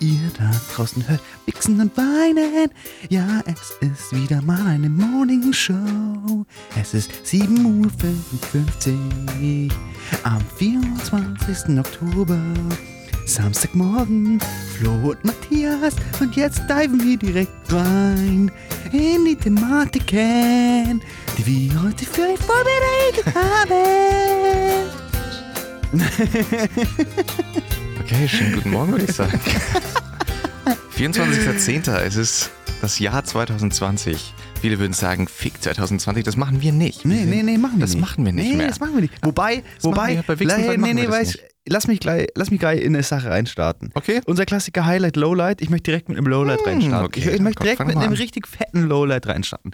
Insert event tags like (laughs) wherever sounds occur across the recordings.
ihr da draußen hört, wichsen und weinen. Ja, es ist wieder mal eine Morning Show. Es ist 7.55 Uhr am 24. Oktober. Samstagmorgen, Flo und Matthias. Und jetzt diven wir direkt rein in die Thematiken, die wir heute für euch vorbereitet haben. (laughs) Okay, schönen guten Morgen, würde ich sagen. 24.10. Es ist das Jahr 2020. Viele würden sagen, fick 2020, das machen wir nicht. Nee, nee, nee, machen wir das nicht. machen wir nicht nee, mehr. das machen wir nicht. Wobei, wobei, machen wir- bei Wichsen nee, nee, wir nee, das weiß, nicht. lass mich gleich, lass mich gleich in eine Sache reinstarten. Okay. Unser Klassiker Highlight, Lowlight. Ich möchte direkt mit einem Lowlight Hm, reinstarten. okay, ich, ich möchte komm, direkt mit einem richtig fetten Lowlight reinstarten.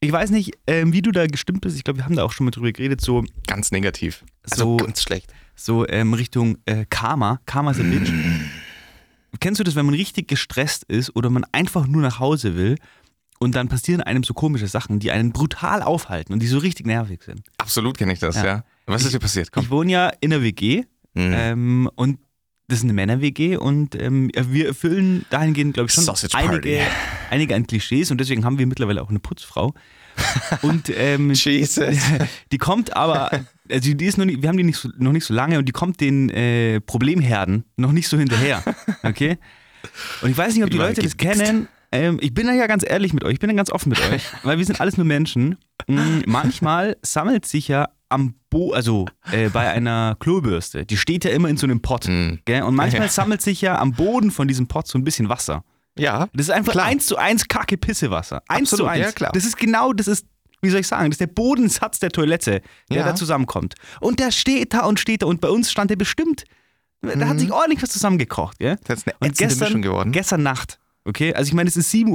Ich weiß nicht, ähm, wie du da gestimmt bist. Ich glaube, wir haben da auch schon mal drüber geredet. So, Ganz negativ. So- Also ganz schlecht. So ähm, Richtung äh, Karma. Karma ist ein Bitch. (clears throat) Kennst du das, wenn man richtig gestresst ist oder man einfach nur nach Hause will und dann passieren einem so komische Sachen, die einen brutal aufhalten und die so richtig nervig sind? Absolut kenne ich das, Ja. ja. Was ist dir passiert? Komm. Ich wohne ja in der WG Mhm. ähm, und das ist eine Männer-WG und ähm, wir erfüllen dahingehend, glaube ich, schon einige, einige an Klischees und deswegen haben wir mittlerweile auch eine Putzfrau. Und ähm, (laughs) Jesus. (laughs) die kommt aber, also die ist noch nicht, wir haben die nicht so, noch nicht so lange und die kommt den äh, Problemherden noch nicht so hinterher. Okay? Und ich weiß nicht, ob die Leute das kennen. Ähm, ich bin da ja ganz ehrlich mit euch, ich bin da ganz offen mit euch, weil wir sind alles nur Menschen. Mm, manchmal sammelt sich ja am Bo, also äh, bei einer Klobürste, die steht ja immer in so einem Pott. Mhm. Gell? Und manchmal Ja. sammelt sich ja am Boden von diesem Pott so ein bisschen Wasser. Ja. Das ist einfach Klar. eins zu eins Kacke Pisse Wasser. Eins Absolut, zu eins. ja, klar. Das ist genau, das ist, wie soll ich sagen, das ist der Bodensatz der Toilette, der Ja. da zusammenkommt. Und der steht da und steht da und bei uns stand der bestimmt, da hat sich ordentlich was zusammengekocht, gell? Mhm. Das ist eine Und gestern, Mischung geworden. gestern Nacht, okay? Also ich meine, es ist 7.55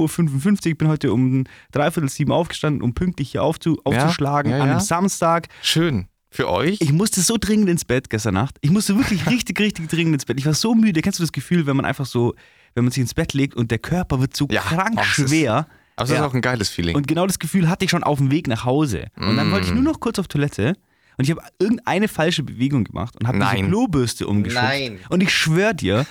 Uhr, ich bin heute um dreiviertel sieben aufgestanden, um pünktlich hier aufzu, aufzuschlagen ja, an einem ja. Samstag. Schön. Für euch? Ich musste so dringend ins Bett gestern Nacht. Ich musste wirklich (laughs) richtig, richtig dringend ins Bett. Ich war so müde. Kennst du das Gefühl, wenn man einfach so, wenn man sich ins Bett legt und der Körper wird so Ja, krank es ist- schwer. Aber das Ja. ist auch ein geiles Feeling. Und genau das Gefühl hatte ich schon auf dem Weg nach Hause. Und dann wollte ich Mm. nur noch kurz auf Toilette und ich habe irgendeine falsche Bewegung gemacht und habe diese. Klobürste umgeschubst. Nein. Und ich schwöre dir,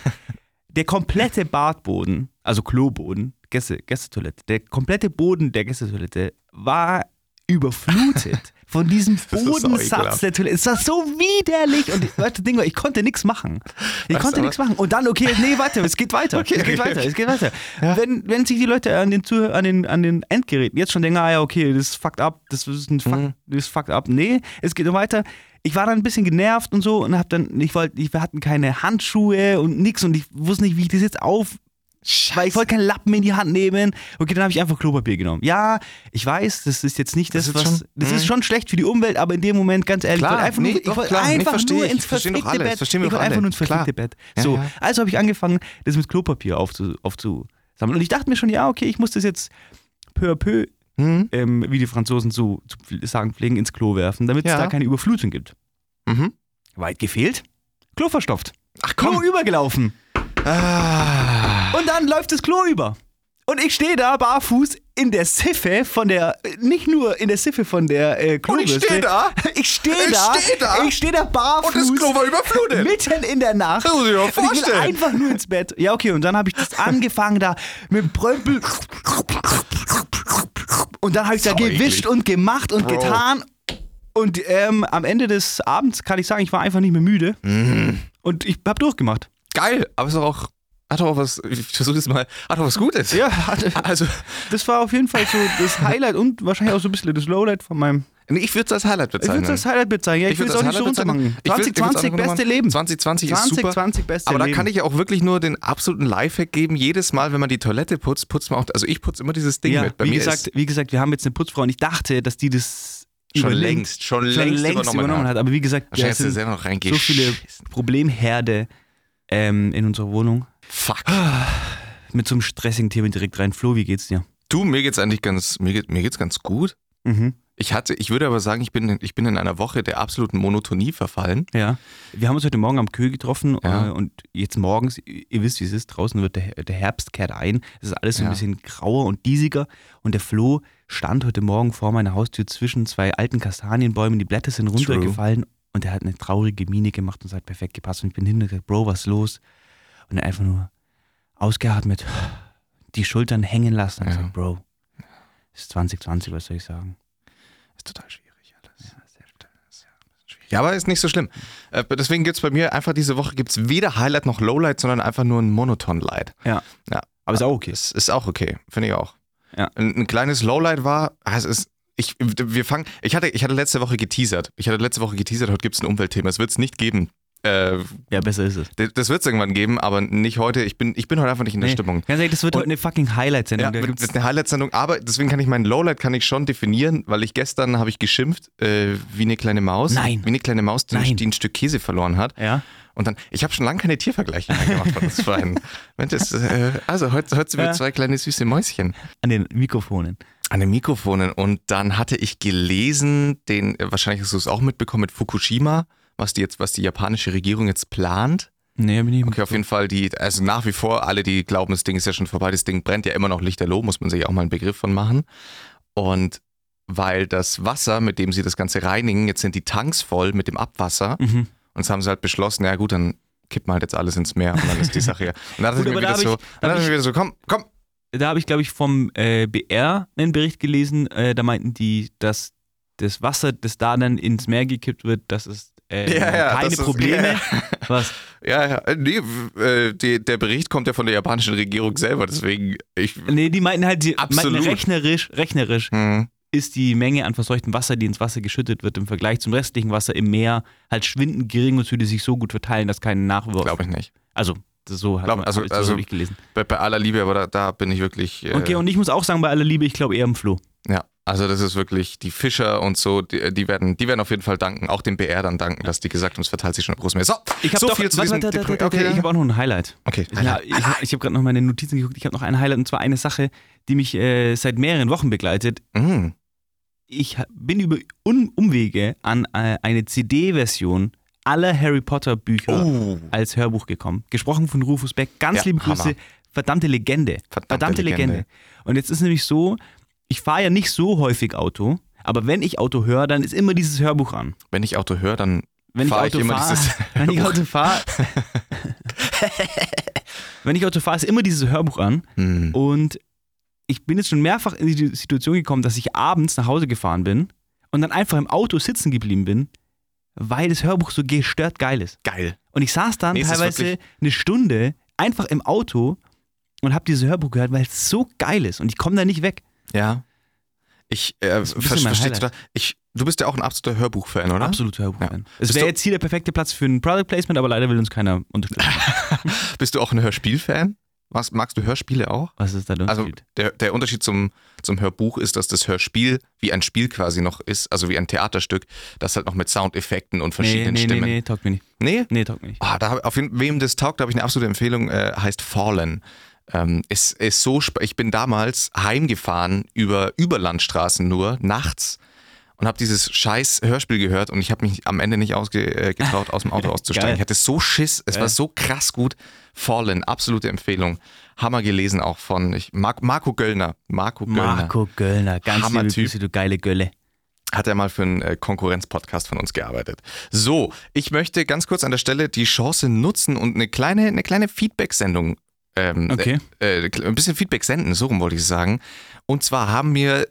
der komplette Badboden, also Kloboden, Gäste, Gästetoilette, der komplette Boden der Gästetoilette war überflutet (laughs) von diesem Bodensatz der Toilette. Es war so widerlich und (laughs) ich, Ding war, ich konnte nichts machen. Ich Weißt konnte nichts machen. Und dann, okay, nee, warte, es geht weiter. (laughs) Okay, es geht okay, weiter, es geht weiter. Wenn, wenn sich die Leute an den, Zuh- an, den, an den Endgeräten jetzt schon denken, ah ja, okay, das ist fucked up, das ist ein fuck, Mhm. das ist fucked up. Nee, es geht weiter. Ich war dann ein bisschen genervt und so und hab dann, ich wollte, wir hatten keine Handschuhe und nix und ich wusste nicht, wie ich das jetzt auf, weil ich wollte keinen Lappen in die Hand nehmen. Okay, dann habe ich einfach Klopapier genommen. Ja, ich weiß, das ist jetzt nicht das, Das was. schon- das Mhm. ist schon schlecht für die Umwelt, aber in dem Moment, ganz ehrlich, Klar, ich wollte einfach, nee, nur, ich wollte nee, ins verfickte Bett. ich wollte einfach nur ins verfickte. Bett. Ja, So, ja. also habe ich angefangen, das mit Klopapier aufzu, aufzusammeln. Und ich dachte mir schon, ja, okay, ich muss das jetzt peu à peu, Mhm. ähm, wie die Franzosen zu, zu sagen pflegen, ins Klo werfen, damit es Ja. da keine Überflutung gibt. Mhm. Weit gefehlt. Klo verstopft. Ach Klo komm. übergelaufen. Ah. Und dann läuft das Klo über. Und ich stehe da barfuß in der Siffe von der, nicht nur in der Siffe von der äh, Und Klobürste. ich stehe da. (laughs) Ich stehe Ich da. steh da. Ich stehe da barfuß. Und das Klo war überflutet. Mitten in der Nacht. Das muss ich mir Und ich vorstellen. einfach nur ins Bett. Ja, okay, und dann habe ich das (laughs) angefangen da mit dem Prömpel. Und dann habe ich da gewischt und gemacht und Bro. getan. Und ähm, am Ende des Abends kann ich sagen, ich war einfach nicht mehr müde. Mhm. Und ich habe durchgemacht. Geil, aber ist doch auch. Hat doch auch was. Ich versuche das mal. Hat doch was Gutes. Ja, Also, das war auf jeden Fall so das Highlight und wahrscheinlich auch so ein bisschen das Lowlight von meinem. nee, ich würde es als Highlight Ich bezeichnen. würde das Highlight bezeichnen. Ja, ich, will es auch nicht so runtermachen. Ich würd- ich würd's auch 2020 nicht beste. Leben. 2020 ist super. 2020 beste Aber da kann ich ja auch wirklich nur den absoluten Lifehack geben. Jedes Mal, wenn man die Toilette putzt, putzt man auch. Also ich putze immer dieses Ding ja, mit. Bei wie, mir gesagt, ist wie gesagt, wir haben jetzt eine Putzfrau und ich dachte, dass die das schon längst, schon, schon längst, längst übernommen, übernommen, hat. Aber wie gesagt, ja, sind noch so viele Problemherde ähm, in unserer Wohnung. Fuck. Mit so einem stressigen Thema direkt rein. Flo, wie geht's dir? Du, mir geht's eigentlich ganz, mir, geht, mir geht's ganz gut. Mhm. Ich hatte, ich würde aber sagen, ich bin, ich bin in einer Woche der absoluten Monotonie verfallen. Ja. Wir haben uns heute Morgen am Kühl getroffen Ja. äh, und jetzt morgens, ihr wisst, wie es ist, draußen wird der, der Herbst kehrt ein. Es ist alles so ein Ja. bisschen grauer und diesiger. Und der Flo stand heute Morgen vor meiner Haustür zwischen zwei alten Kastanienbäumen. Die Blätter sind runtergefallen und er hat eine traurige Miene gemacht und es hat perfekt gepasst. Und ich bin hinten und gesagt, Bro, was ist los? Und er einfach nur, ausgeatmet, die Schultern hängen lassen und Ja. gesagt, Bro, es ist 2020, was soll ich sagen? Ist total schwierig alles. Ja, schwierig. Ja, aber ist nicht so schlimm. Äh, deswegen gibt es bei mir einfach diese Woche gibt's weder Highlight noch Lowlight, sondern einfach nur ein Monoton-Light. Ja. Ja. Aber ist auch okay. Ist, ist auch okay, finde ich auch. Ja. Ein, ein kleines Lowlight war, ah, es ist, ich, wir fangen, ich hatte, ich hatte letzte Woche geteasert. Ich hatte letzte Woche geteasert, heute gibt es ein Umweltthema. Es wird es nicht geben. Äh, Ja, besser ist es. das wird es irgendwann geben, aber nicht heute. Ich bin, ich bin heute einfach nicht in der Nee, Stimmung. Ganz ehrlich, das wird Und- heute eine fucking Highlight-Sendung. Ja, Da das ist eine Highlight-Sendung, aber deswegen kann ich meinen Lowlight kann ich schon definieren, weil ich gestern habe ich geschimpft äh, wie eine kleine Maus. Nein. Wie eine kleine Maus, die, Nein. die ein Stück Käse verloren hat. ja. Und dann, ich habe schon lange keine Tiervergleiche mehr gemacht von uns beiden. Das, (laughs) äh, also heute, heute sind wir Ja. zwei kleine süße Mäuschen An den Mikrofonen. An den Mikrofonen. Und dann hatte ich gelesen, den, äh, wahrscheinlich hast du es auch mitbekommen, mit Fukushima, was die jetzt, was die japanische Regierung jetzt plant. Nee, bin ich Okay, auf jeden Fall, die, also nach wie vor, alle, die glauben, das Ding ist ja schon vorbei, das Ding brennt ja immer noch lichterloh, muss man sich auch mal einen Begriff von machen. Und weil das Wasser, mit dem sie das Ganze reinigen, jetzt sind die Tanks voll mit dem Abwasser. Mhm. Und jetzt haben sie halt beschlossen, ja gut, dann kippen wir halt jetzt alles ins Meer und dann ist die Sache ja. (laughs) Und dann wieder so, ich ich- mir wieder so, komm, komm. Da habe ich, glaube ich, vom äh, BR einen Bericht gelesen. Äh, da meinten die, dass das Wasser, das da dann ins Meer gekippt wird, das ist äh, Ja, ja, keine das ist- Probleme. ja. Was? Ja, ja, äh, nee, äh, die, der Bericht kommt ja von der japanischen Regierung selber, deswegen, ich, Nee, die meinten halt, die Absolut. meinten rechnerisch, rechnerisch hm, ist die Menge an verseuchtem Wasser, die ins Wasser geschüttet wird, im Vergleich zum restlichen Wasser im Meer halt schwindend gering und würde sich so gut verteilen, dass kein Nachwurf. glaube ich nicht. Also, so hat Glaub- man, also- ich- so also- ich gelesen. Bei, bei aller Liebe, aber da, da bin ich wirklich. Äh, Okay, und ich muss auch sagen, bei aller Liebe, ich glaube eher am Flo. Ja, also das ist wirklich, die Fischer und so, die, die, werden, die werden auf jeden Fall danken, auch dem BR dann danken, dass die gesagt haben, es verteilt sich schon im großen Meer. So, Ich habe so doch, viel zu warte, diesem warte, warte, Depri- warte, okay, ich habe auch noch ein Highlight. okay. Ja, ich ich habe gerade noch meine Notizen geguckt. Ich habe noch ein Highlight und zwar eine Sache, die mich äh, seit mehreren Wochen begleitet. Mm, Ich bin über Un Umwege an äh, eine CD-Version aller Harry Potter Bücher Oh. als Hörbuch gekommen. Gesprochen von Rufus Beck. Ganz Ja, liebe Grüße. Hammer. Verdammte Legende. Verdammte Legende. Legende. Und jetzt ist nämlich so, ich fahre ja nicht so häufig Auto, aber wenn ich Auto höre, dann ist immer dieses Hörbuch an. Wenn ich Auto höre, dann Wenn ich fahre ich Auto immer fahre, dieses (laughs) wenn ich. Auto fahre, (laughs) wenn ich Auto fahre, ist immer dieses Hörbuch an. Hm. Und ich bin jetzt schon mehrfach in die Situation gekommen, dass ich abends nach Hause gefahren bin und dann einfach im Auto sitzen geblieben bin, weil das Hörbuch so gestört geil ist. Geil. Und ich saß dann Nee, es teilweise eine Stunde einfach im Auto und habe dieses Hörbuch gehört, weil es so geil ist und ich komme da nicht weg. Ja. Ich äh, verstehe total. Ich, du bist ja auch ein absoluter Hörbuch-Fan, oder? Absolut Hörbuch-Fan. Es Bist wäre jetzt hier der perfekte Platz für ein Product Placement, aber leider will uns keiner unterstützen. (laughs) Bist du auch ein Hörspiel-Fan? Magst, magst du Hörspiele auch? Was ist da der Also Unterschied? der, der Unterschied zum, zum Hörbuch ist, dass das Hörspiel wie ein Spiel quasi noch ist, also wie ein Theaterstück, das halt noch mit Soundeffekten und nee, verschiedenen nee, nee, Stimmen. nee, taugt mir nicht. nee? Nee, taugt mir nicht. Ah, da auf wem das taugt, habe ich eine absolute Empfehlung, äh, heißt Fallen. Ähm, ist, ist so, ich bin damals heimgefahren über Überlandstraßen nur, nachts und habe dieses scheiß Hörspiel gehört und ich habe mich am Ende nicht ausgetraut, äh, aus dem Auto (laughs) auszusteigen. Geil. Ich hatte so Schiss, es war Geil. so krass gut. Fallen, absolute Empfehlung. Hammer gelesen auch von ich, Mar Marco Göllner. Marco Göllner. Marco Göllner, ganz liebe Hammertyp. Grüße, du geile Gölle. Hat er mal für einen äh, Konkurrenzpodcast von uns gearbeitet. So, ich möchte ganz kurz an der Stelle die Chance nutzen und eine kleine, eine kleine Feedback-Sendung, ähm, Okay. äh, äh, ein bisschen Feedback senden, so rum wollte ich sagen. Und zwar haben wir,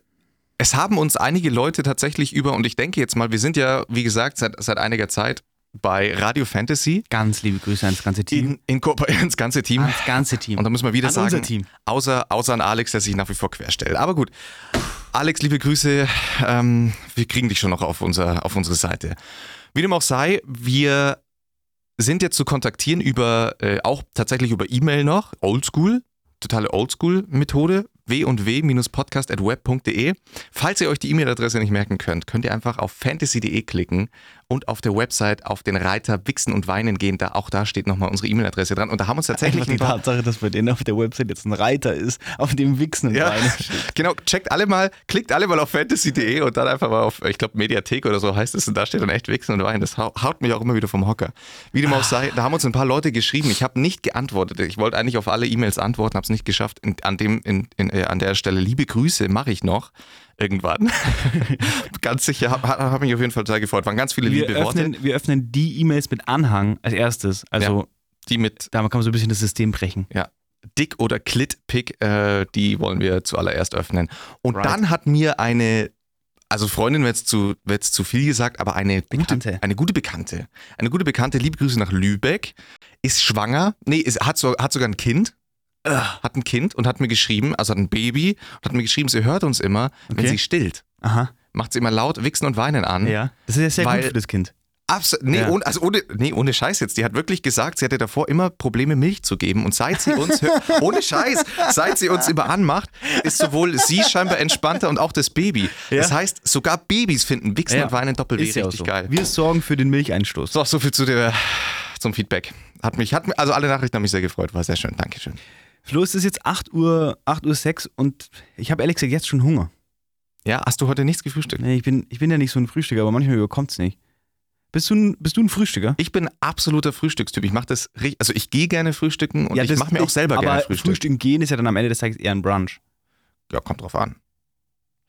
es haben uns einige Leute tatsächlich über, und ich denke jetzt mal, wir sind ja, wie gesagt, seit, seit einiger Zeit bei Radio Fantasy Ganz liebe Grüße ans ganze Team. in, in Kooperation (laughs) ins ganze Team. Ans ganze Team. Und da müssen wir wieder An sagen. Außer, außer an Alex, der sich nach wie vor querstellt. Aber gut, Alex, liebe Grüße. Ähm, wir kriegen dich schon noch auf, unser, auf unsere Seite. Wie dem auch sei, wir sind jetzt zu kontaktieren über, äh, auch tatsächlich über E-Mail noch, Oldschool, totale Oldschool-Methode, w&w-podcast.web.de. Falls ihr euch die E-Mail-Adresse nicht merken könnt, könnt ihr einfach auf fantasy.de klicken und auf der Website auf den Reiter Wichsen und Weinen gehen. Da, auch da steht nochmal unsere E-Mail-Adresse dran. Und da haben uns tatsächlich die Tatsache, dass bei denen auf der Website jetzt ein Reiter ist, auf dem Wichsen und Ja, Weinen. (laughs) genau. Checkt alle mal, klickt alle mal auf fantasy.de und dann einfach mal auf, ich glaube, Mediathek oder so heißt es. Und da steht dann echt Wichsen und Wein. Das hau- haut mich auch immer wieder vom Hocker. Wie dem auch sei, da haben uns ein paar Leute geschrieben. Ich habe nicht geantwortet. Ich wollte eigentlich auf alle E-Mails antworten, habe es nicht geschafft. In, an, dem, in, in, äh, an der Stelle liebe Grüße mache ich noch. Irgendwann. (laughs) ganz sicher, habe hab mich auf jeden Fall total gefreut. Waren ganz viele Wir liebe Worte. öffnen, wir öffnen die E-Mails mit Anhang als erstes. Also Die mit, da kann man so ein bisschen das System brechen. ja. Dick oder Klit-Pick, äh, die wollen wir zuallererst öffnen. Und Right. dann hat mir eine, also Freundin wird jetzt zu, wird's zu viel gesagt, aber eine gute, Bekannte. eine gute Bekannte, eine gute Bekannte, liebe Grüße nach Lübeck, ist schwanger, nee, ist, hat, so, hat sogar ein Kind, hat ein Kind und hat mir geschrieben, also hat ein Baby, und hat mir geschrieben, sie hört uns immer, wenn Okay. sie stillt. Aha. Macht sie immer laut Wichsen und Weinen an. Ja. Das ist ja sehr Weil- gut für das Kind. Abs nee, Ja. ohne, also ohne, nee, ohne Scheiß jetzt. Die hat wirklich gesagt, sie hatte davor immer Probleme, Milch zu geben. Und seit sie uns, (laughs) ohne Scheiß, seit sie uns immer anmacht, ist sowohl sie scheinbar entspannter und auch das Baby. Das Ja. heißt, sogar Babys finden Wichsen Ja. und Weinen doppelt Ist richtig so. geil. Wir sorgen für den Milcheinstoß. So, so viel zu der, zum Feedback. Hat mich, hat also alle Nachrichten haben mich sehr gefreut. War sehr schön. Dankeschön. Flo, es ist jetzt 8 Uhr, 8 Uhr 6 und ich habe ehrlich gesagt jetzt schon Hunger. Ja, hast du heute nichts gefrühstückt? Nee, ich bin, ich bin ja nicht so ein Frühstücker, aber manchmal überkommt es nicht. Bist du, ein, bist du ein Frühstücker? Ich bin absoluter Frühstückstyp. Ich mache das richtig, also ich gehe gerne frühstücken und ich das- mache mir auch selber aber gerne Frühstück. Frühstücken gehen ist ja dann am Ende des Tages eher ein Brunch. Ja, kommt drauf an.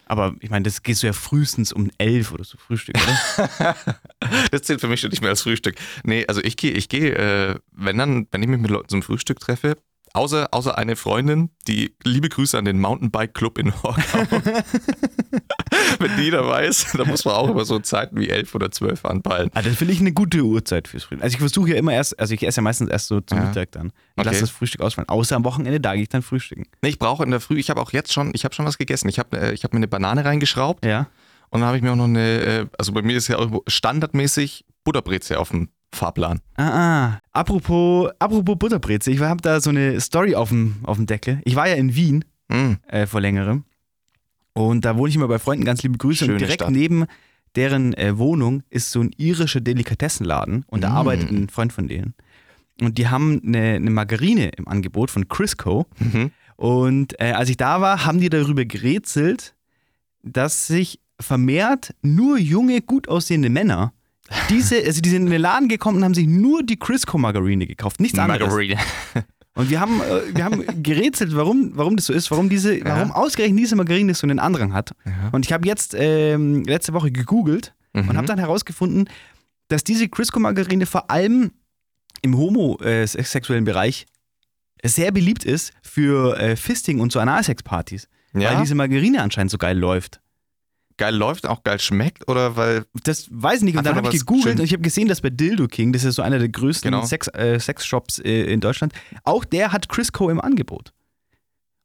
Aber ich meine, das gehst du ja frühestens um 11 oder so Frühstück, oder? (laughs) Das zählt für mich schon nicht mehr als Frühstück. Nee, also ich gehe, ich gehe, äh, wenn dann, wenn ich mich mit Leuten zum Frühstück treffe, außer, außer eine Freundin, die liebe Grüße an den Mountainbike Club in Horgau. (laughs) wenn die dabei ist, dann muss man auch immer so Zeiten wie elf oder zwölf anpeilen. ah, das finde ich eine gute Uhrzeit fürs Frühstück. Also ich versuche ja immer erst, also ich esse ja meistens erst so zum Ja. Mittag dann. Ich Okay. lasse das Frühstück ausfallen. Außer am Wochenende, da gehe ich dann frühstücken. Nee, ich brauche in der Früh, ich habe auch jetzt schon, ich habe schon was gegessen. Ich habe äh, ich hab mir eine Banane reingeschraubt Ja. und dann habe ich mir auch noch eine, äh, also bei mir ist ja auch standardmäßig Butterbreze auf dem Fahrplan. Ah, ah. Apropos, apropos Butterbreze, ich habe da so eine Story auf dem, auf dem Deckel. Ich war ja in Wien Mm. äh, vor längerem. Und da wohne ich immer bei Freunden, ganz liebe Grüße. Schöne und direkt Stadt. neben deren äh, Wohnung ist so ein irischer Delikatessenladen und da Mm. arbeitet ein Freund von denen. Und die haben eine, eine Margarine im Angebot von Crisco. Mhm. Und äh, als ich da war, haben die darüber gerätselt, dass sich vermehrt nur junge, gut aussehende Männer diese, also die sind in den Laden gekommen und haben sich nur die Crisco Margarine gekauft, nichts anderes. Margarine. Und wir haben, äh, wir haben gerätselt, warum, warum das so ist, warum diese, warum ausgerechnet diese Margarine so einen Andrang hat. Ja. Und ich habe jetzt ähm, letzte Woche gegoogelt und Mhm. habe dann herausgefunden, dass diese Crisco-Margarine vor allem im homosexuellen Bereich sehr beliebt ist für äh, Fisting und so Analsex-Partys. Ja? Weil diese Margarine anscheinend so geil läuft. Geil läuft, auch geil schmeckt oder weil Das weiß ich nicht. Und dann habe ich gegoogelt und ich habe gesehen, dass bei Dildo King, das ist so einer der größten Genau. Sex, äh, Sexshops äh, in Deutschland, auch der hat Crisco im Angebot.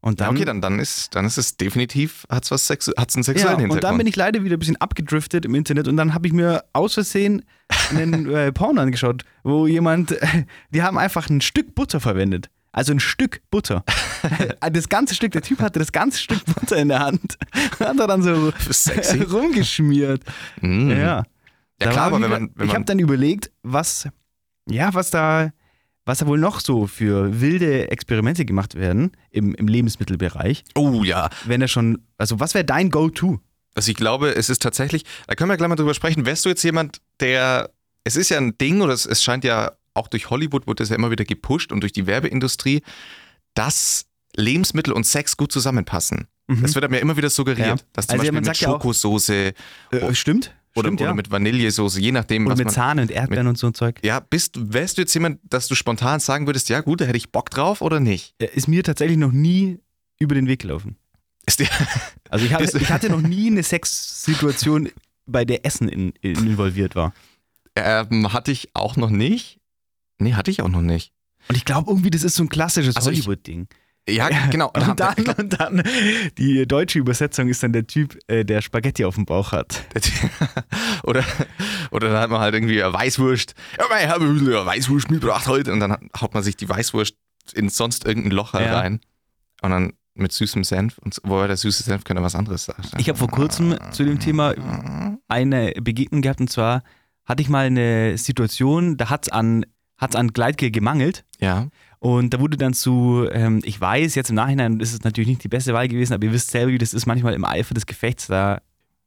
Und ja, dann, okay, dann, dann, ist, dann ist es definitiv, hat es was Sexu hat's einen ja, sexuellen und Hintergrund. dann bin ich leider wieder ein bisschen abgedriftet im Internet und dann habe ich mir aus Versehen einen (laughs) äh, Porno angeschaut, wo jemand, (laughs) die haben einfach ein Stück Butter verwendet. Also ein Stück Butter. (laughs) Das ganze Stück, der Typ hatte das ganze Stück Butter in der Hand und (laughs) hat er dann so Sexy. (laughs) rumgeschmiert. Mm. Ja. Ja, klar, aber wenn man, wenn ich habe dann überlegt, was, ja, was da, was da wohl noch so für wilde Experimente gemacht werden im, im Lebensmittelbereich. oh ja, Wenn er schon, also was wäre dein Go-To? also ich glaube, es ist tatsächlich, da können wir gleich mal drüber sprechen, wärst du jetzt jemand, der, es ist ja ein Ding oder es, es scheint ja auch durch Hollywood wurde das ja immer wieder gepusht und durch die Werbeindustrie, dass Lebensmittel und Sex gut zusammenpassen. Das wird ja immer wieder suggeriert, Ja. dass zum Also Beispiel mit sagt ja auch- Schokosoße Äh, stimmt. oder, stimmt, oder ja. mit Vanillesoße, je nachdem, Oder was mit. Zahn und Erdbeeren und so ein Zeug. Ja, bist, wärst du jetzt jemand, dass du spontan sagen würdest, ja gut, da hätte ich Bock drauf oder nicht? Äh, Ist mir tatsächlich noch nie über den Weg gelaufen. Ist dir, (laughs) Also ich hatte, Ist- ich hatte noch nie eine Sexsituation, bei der Essen in, in involviert war. ähm, hatte ich auch noch nicht. Nee, hatte ich auch noch nicht. Und ich glaube irgendwie, das ist so ein klassisches Also Hollywood-Ding. Ja, genau. (laughs) Und dann, und dann, die deutsche Übersetzung ist dann der Typ, äh, der Spaghetti auf dem Bauch hat. (laughs) oder, oder dann hat man halt irgendwie eine Weißwurst. Ja, ich habe ein bisschen Weißwurst mitgebracht heute. Und dann haut man sich die Weißwurst in sonst irgendein Loch Ja. rein. Und dann mit süßem Senf. Und wobei der süße Senf könnte was anderes sein. Ich habe vor kurzem zu dem Thema eine Begegnung gehabt und zwar hatte ich mal eine Situation, da hat es an, hat's an Gleitgel gemangelt Ja. und da wurde dann zu, ähm, ich weiß, jetzt im Nachhinein ist es natürlich nicht die beste Wahl gewesen, aber ihr wisst selber, wie das ist manchmal im Eifer des Gefechts, da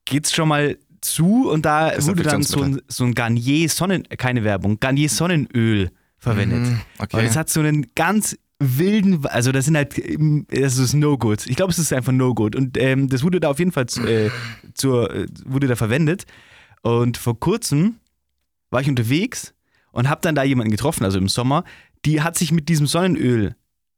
geht es schon mal zu und da wurde dann so ein, so ein Garnier Sonnen, keine Werbung, Garnier Sonnenöl verwendet. Mhm, Und Okay. es hat so einen ganz wilden, also das sind halt, ähm, das ist No-Good. Ich glaube, es ist einfach No-Good. Und ähm, das wurde da auf jeden Fall zu, äh, zur, äh, wurde da verwendet. Und vor kurzem war ich unterwegs und habe dann da jemanden getroffen, also im Sommer, die hat sich mit diesem Sonnenöl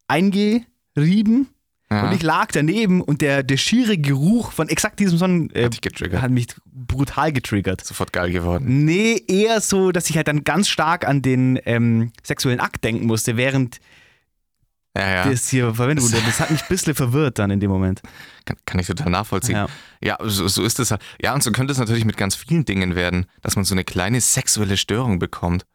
eingerieben Ja. und ich lag daneben und der, der schiere Geruch von exakt diesem Sonnen äh, Hat hat mich brutal getriggert. Sofort geil geworden. Nee, eher so, dass ich halt dann ganz stark an den ähm, sexuellen Akt denken musste, während Ja, ja. das hier verwendet wurde. Das hat mich ein bisschen verwirrt dann in dem Moment. Kann, kann ich total nachvollziehen. Ja. Ja, so, so ist es halt. Ja, und so könnte es natürlich mit ganz vielen Dingen werden, dass man so eine kleine sexuelle Störung bekommt.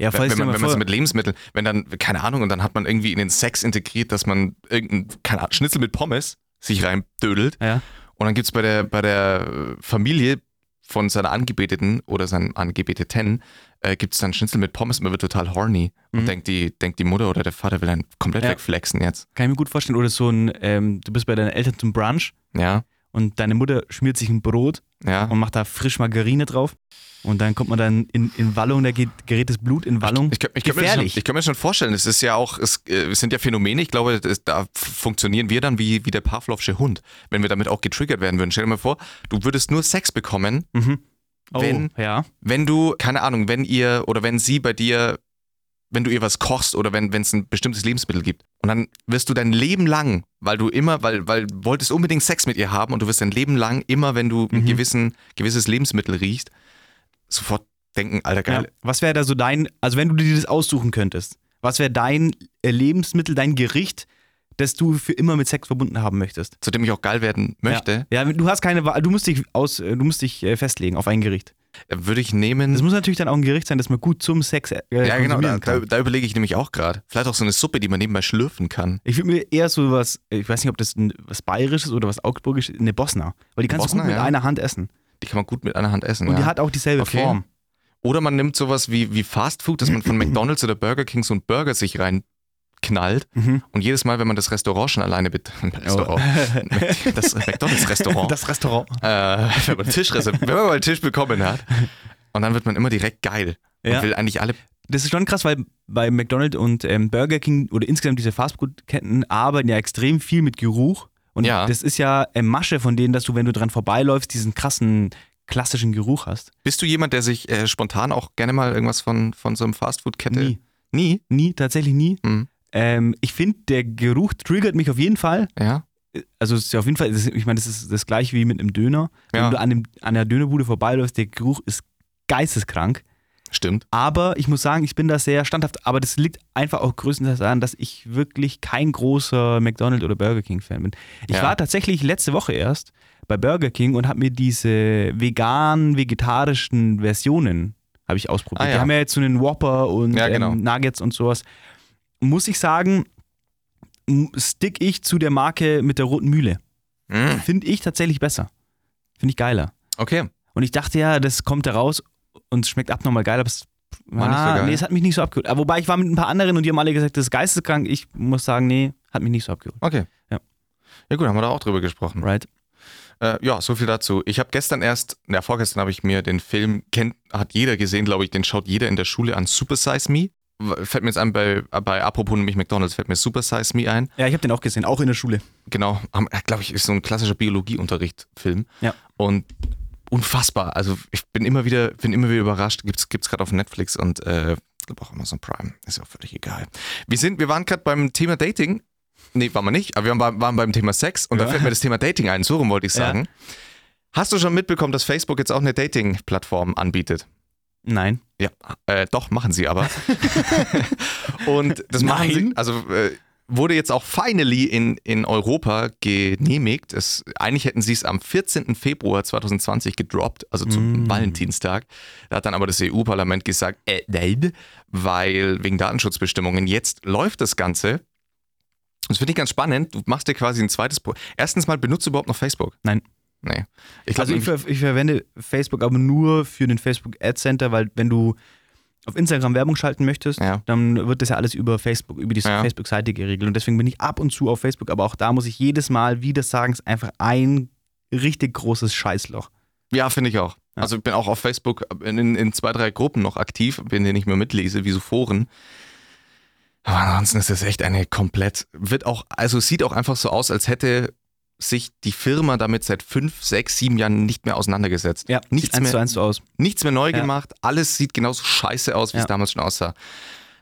Ja, Wenn, falls wenn, man, wenn man vor, mit Lebensmitteln, wenn dann, keine Ahnung, und dann hat man irgendwie in den Sex integriert, dass man irgendein, keine Ahnung, Schnitzel mit Pommes sich reindödelt. ja. Und dann gibt es bei der, bei der Familie von seiner Angebeteten oder seinem Angebeteten, äh, gibt es dann Schnitzel mit Pommes und man wird total horny. Und Mhm. denkt, die, denkt die Mutter oder der Vater will einen komplett Ja. wegflexen jetzt. kann ich mir gut vorstellen. Oder so ein, ähm, du bist bei deinen Eltern zum Brunch Ja, und deine Mutter schmiert sich ein Brot ja. und macht da frisch Margarine drauf. Und dann kommt man dann in, in Wallung, da geht, gerät das Blut in Wallung. Ich, kann- ich, kann mir schon, Gefährlich. ich kann mir schon vorstellen, es ist ja auch, es, äh, es sind ja Phänomene, ich glaube, das, da funktionieren wir dann wie, wie der Pavlovsche Hund, wenn wir damit auch getriggert werden würden. Stell dir mal vor, du würdest nur Sex bekommen, Mhm. Oh, Wenn- ja. wenn du, keine Ahnung, wenn ihr oder wenn sie bei dir, wenn du ihr was kochst oder wenn es ein bestimmtes Lebensmittel gibt. Und dann wirst du dein Leben lang, weil du immer, weil, weil wolltest unbedingt Sex mit ihr haben und du wirst dein Leben lang immer, wenn du ein Mhm. gewissen, gewisses Lebensmittel riechst, sofort denken, alter ja. geil. Was wäre da so dein, also wenn du dir das aussuchen könntest, was wäre dein äh, Lebensmittel, dein Gericht, das du für immer mit Sex verbunden haben möchtest? Zu dem ich auch geil werden möchte, Ja, ja du hast keine Wahl, du musst dich aus, äh, du musst dich äh, festlegen auf ein Gericht. Würde ich nehmen. Das muss natürlich dann auch ein Gericht sein, das man gut zum Sex äh, Ja, genau, da, da, da überlege ich nämlich auch gerade. Vielleicht auch so eine Suppe, die man nebenbei schlürfen kann. Ich würde mir eher so was, ich weiß nicht, ob das ein, was Bayerisches oder was Augsburgisches, eine Bosna. Weil die kannst Bosna, du gut mit ja. einer Hand essen. Die kann man gut mit einer Hand essen. Und ja. die hat auch dieselbe Okay. Form. Oder man nimmt sowas wie, wie Fast Food, dass man von (clears throat) McDonalds oder Burger King so einen Burger sich reinknallt. Mhm. Und jedes Mal, wenn man das Restaurant schon alleine bet (laughs) Restaurant, (laughs) das McDonalds Restaurant, Das Restaurant. äh, wenn, man Tisch wenn man mal einen Tisch bekommen hat, und dann wird man immer direkt geil und Ja. will eigentlich alle. Das ist schon krass, weil bei McDonald's und ähm, Burger King oder insgesamt diese Fastfood-Ketten arbeiten ja extrem viel mit Geruch. Und Ja. das ist ja eine Masche von denen, dass du, wenn du dran vorbeiläufst, diesen krassen, klassischen Geruch hast. Bist du jemand, der sich äh, spontan auch gerne mal irgendwas von, von so einem Fastfood-Kette? Nie. Nie? Nie, tatsächlich nie. Mhm. Ähm, ich finde, der Geruch triggert mich auf jeden Fall. Ja. Also es ist ja auf jeden Fall, ich meine, das ist das gleiche wie mit einem Döner. Wenn Ja. du an, dem, an der Dönerbude vorbeiläufst, der Geruch ist geisteskrank. Stimmt. Aber ich muss sagen, ich bin da sehr standhaft. Aber das liegt einfach auch größtenteils daran, dass ich wirklich kein großer McDonald's oder Burger King-Fan bin. Ich Ja. war tatsächlich letzte Woche erst bei Burger King und habe mir diese vegan-vegetarischen Versionen habe ich ausprobiert. Ah, ja. Die haben ja jetzt so einen Whopper und Ja, genau. ähm, Nuggets und sowas. Muss ich sagen, stick ich zu der Marke mit der roten Mühle. Mhm. Finde ich tatsächlich besser. Finde ich geiler. Okay. Und ich dachte ja, das kommt da raus und es schmeckt abnormal geil, aber es War nicht so ah, geil? Nee, es hat mich nicht so abgeholt. Aber wobei ich war mit ein paar anderen und die haben alle gesagt, das ist geisteskrank. Ich muss sagen, nee, hat mich nicht so abgeholt. Okay. Ja. Ja gut, haben wir da auch drüber gesprochen. Right? Äh, ja, so viel dazu. Ich habe gestern erst, na vorgestern habe ich mir den Film, kennt, hat jeder gesehen, glaube ich, den schaut jeder in der Schule an, Super Size Me. Fällt mir jetzt ein, bei, bei apropos nämlich McDonalds, fällt mir Super Size Me ein. Ja, ich habe den auch gesehen, auch in der Schule. Genau, glaube ich, ist so ein klassischer Biologieunterricht-Film. Ja. Und unfassbar. Also ich bin immer wieder, bin immer wieder überrascht. Gibt's, gibt's gerade auf Netflix und äh, glaube auch Amazon Prime. Ist auch völlig egal. Wir sind, wir waren gerade beim Thema Dating. Nee, waren wir nicht, aber wir waren, waren beim Thema Sex und da Ja. fällt mir das Thema Dating ein. So rum wollte ich Ja. sagen. Hast du schon mitbekommen, dass Facebook jetzt auch eine Dating-Plattform anbietet? Nein. Ja, äh, doch, machen sie aber. (laughs) und das machen sie, also äh, wurde jetzt auch finally in, in Europa genehmigt. Es, eigentlich hätten sie es am 14. Februar 2020 gedroppt, also zum Mm. Valentinstag. Da hat dann aber das EU-Parlament gesagt, äh, nein, weil wegen Datenschutzbestimmungen. Jetzt läuft das Ganze. Das finde ich ganz spannend. Du machst dir quasi ein zweites. Pro Erstens mal, benutzt du überhaupt noch Facebook? Nein. Nee. Ich glaub, Also ich, ver ich verwende Facebook aber nur für den Facebook Ad Center, weil wenn du auf Instagram Werbung schalten möchtest, Ja. dann wird das ja alles über Facebook, über die Ja. Facebook-Seite geregelt. Und deswegen bin ich ab und zu auf Facebook, aber auch da muss ich jedes Mal wieder sagen, es ist einfach ein richtig großes Scheißloch. Ja, finde ich auch. Ja. Also ich bin auch auf Facebook in, in zwei, drei Gruppen noch aktiv, in denen ich mir mitlese, wie so Foren. Aber ansonsten ist das echt eine komplett, wird auch, also es sieht auch einfach so aus, als hätte sich die Firma damit seit fünf, sechs, sieben Jahren nicht mehr auseinandergesetzt. Ja, Nichts mehr- zu eins so aus. Nichts mehr neu Ja. gemach, alles sieht genauso scheiße aus, wie es Ja. damals schon aussah.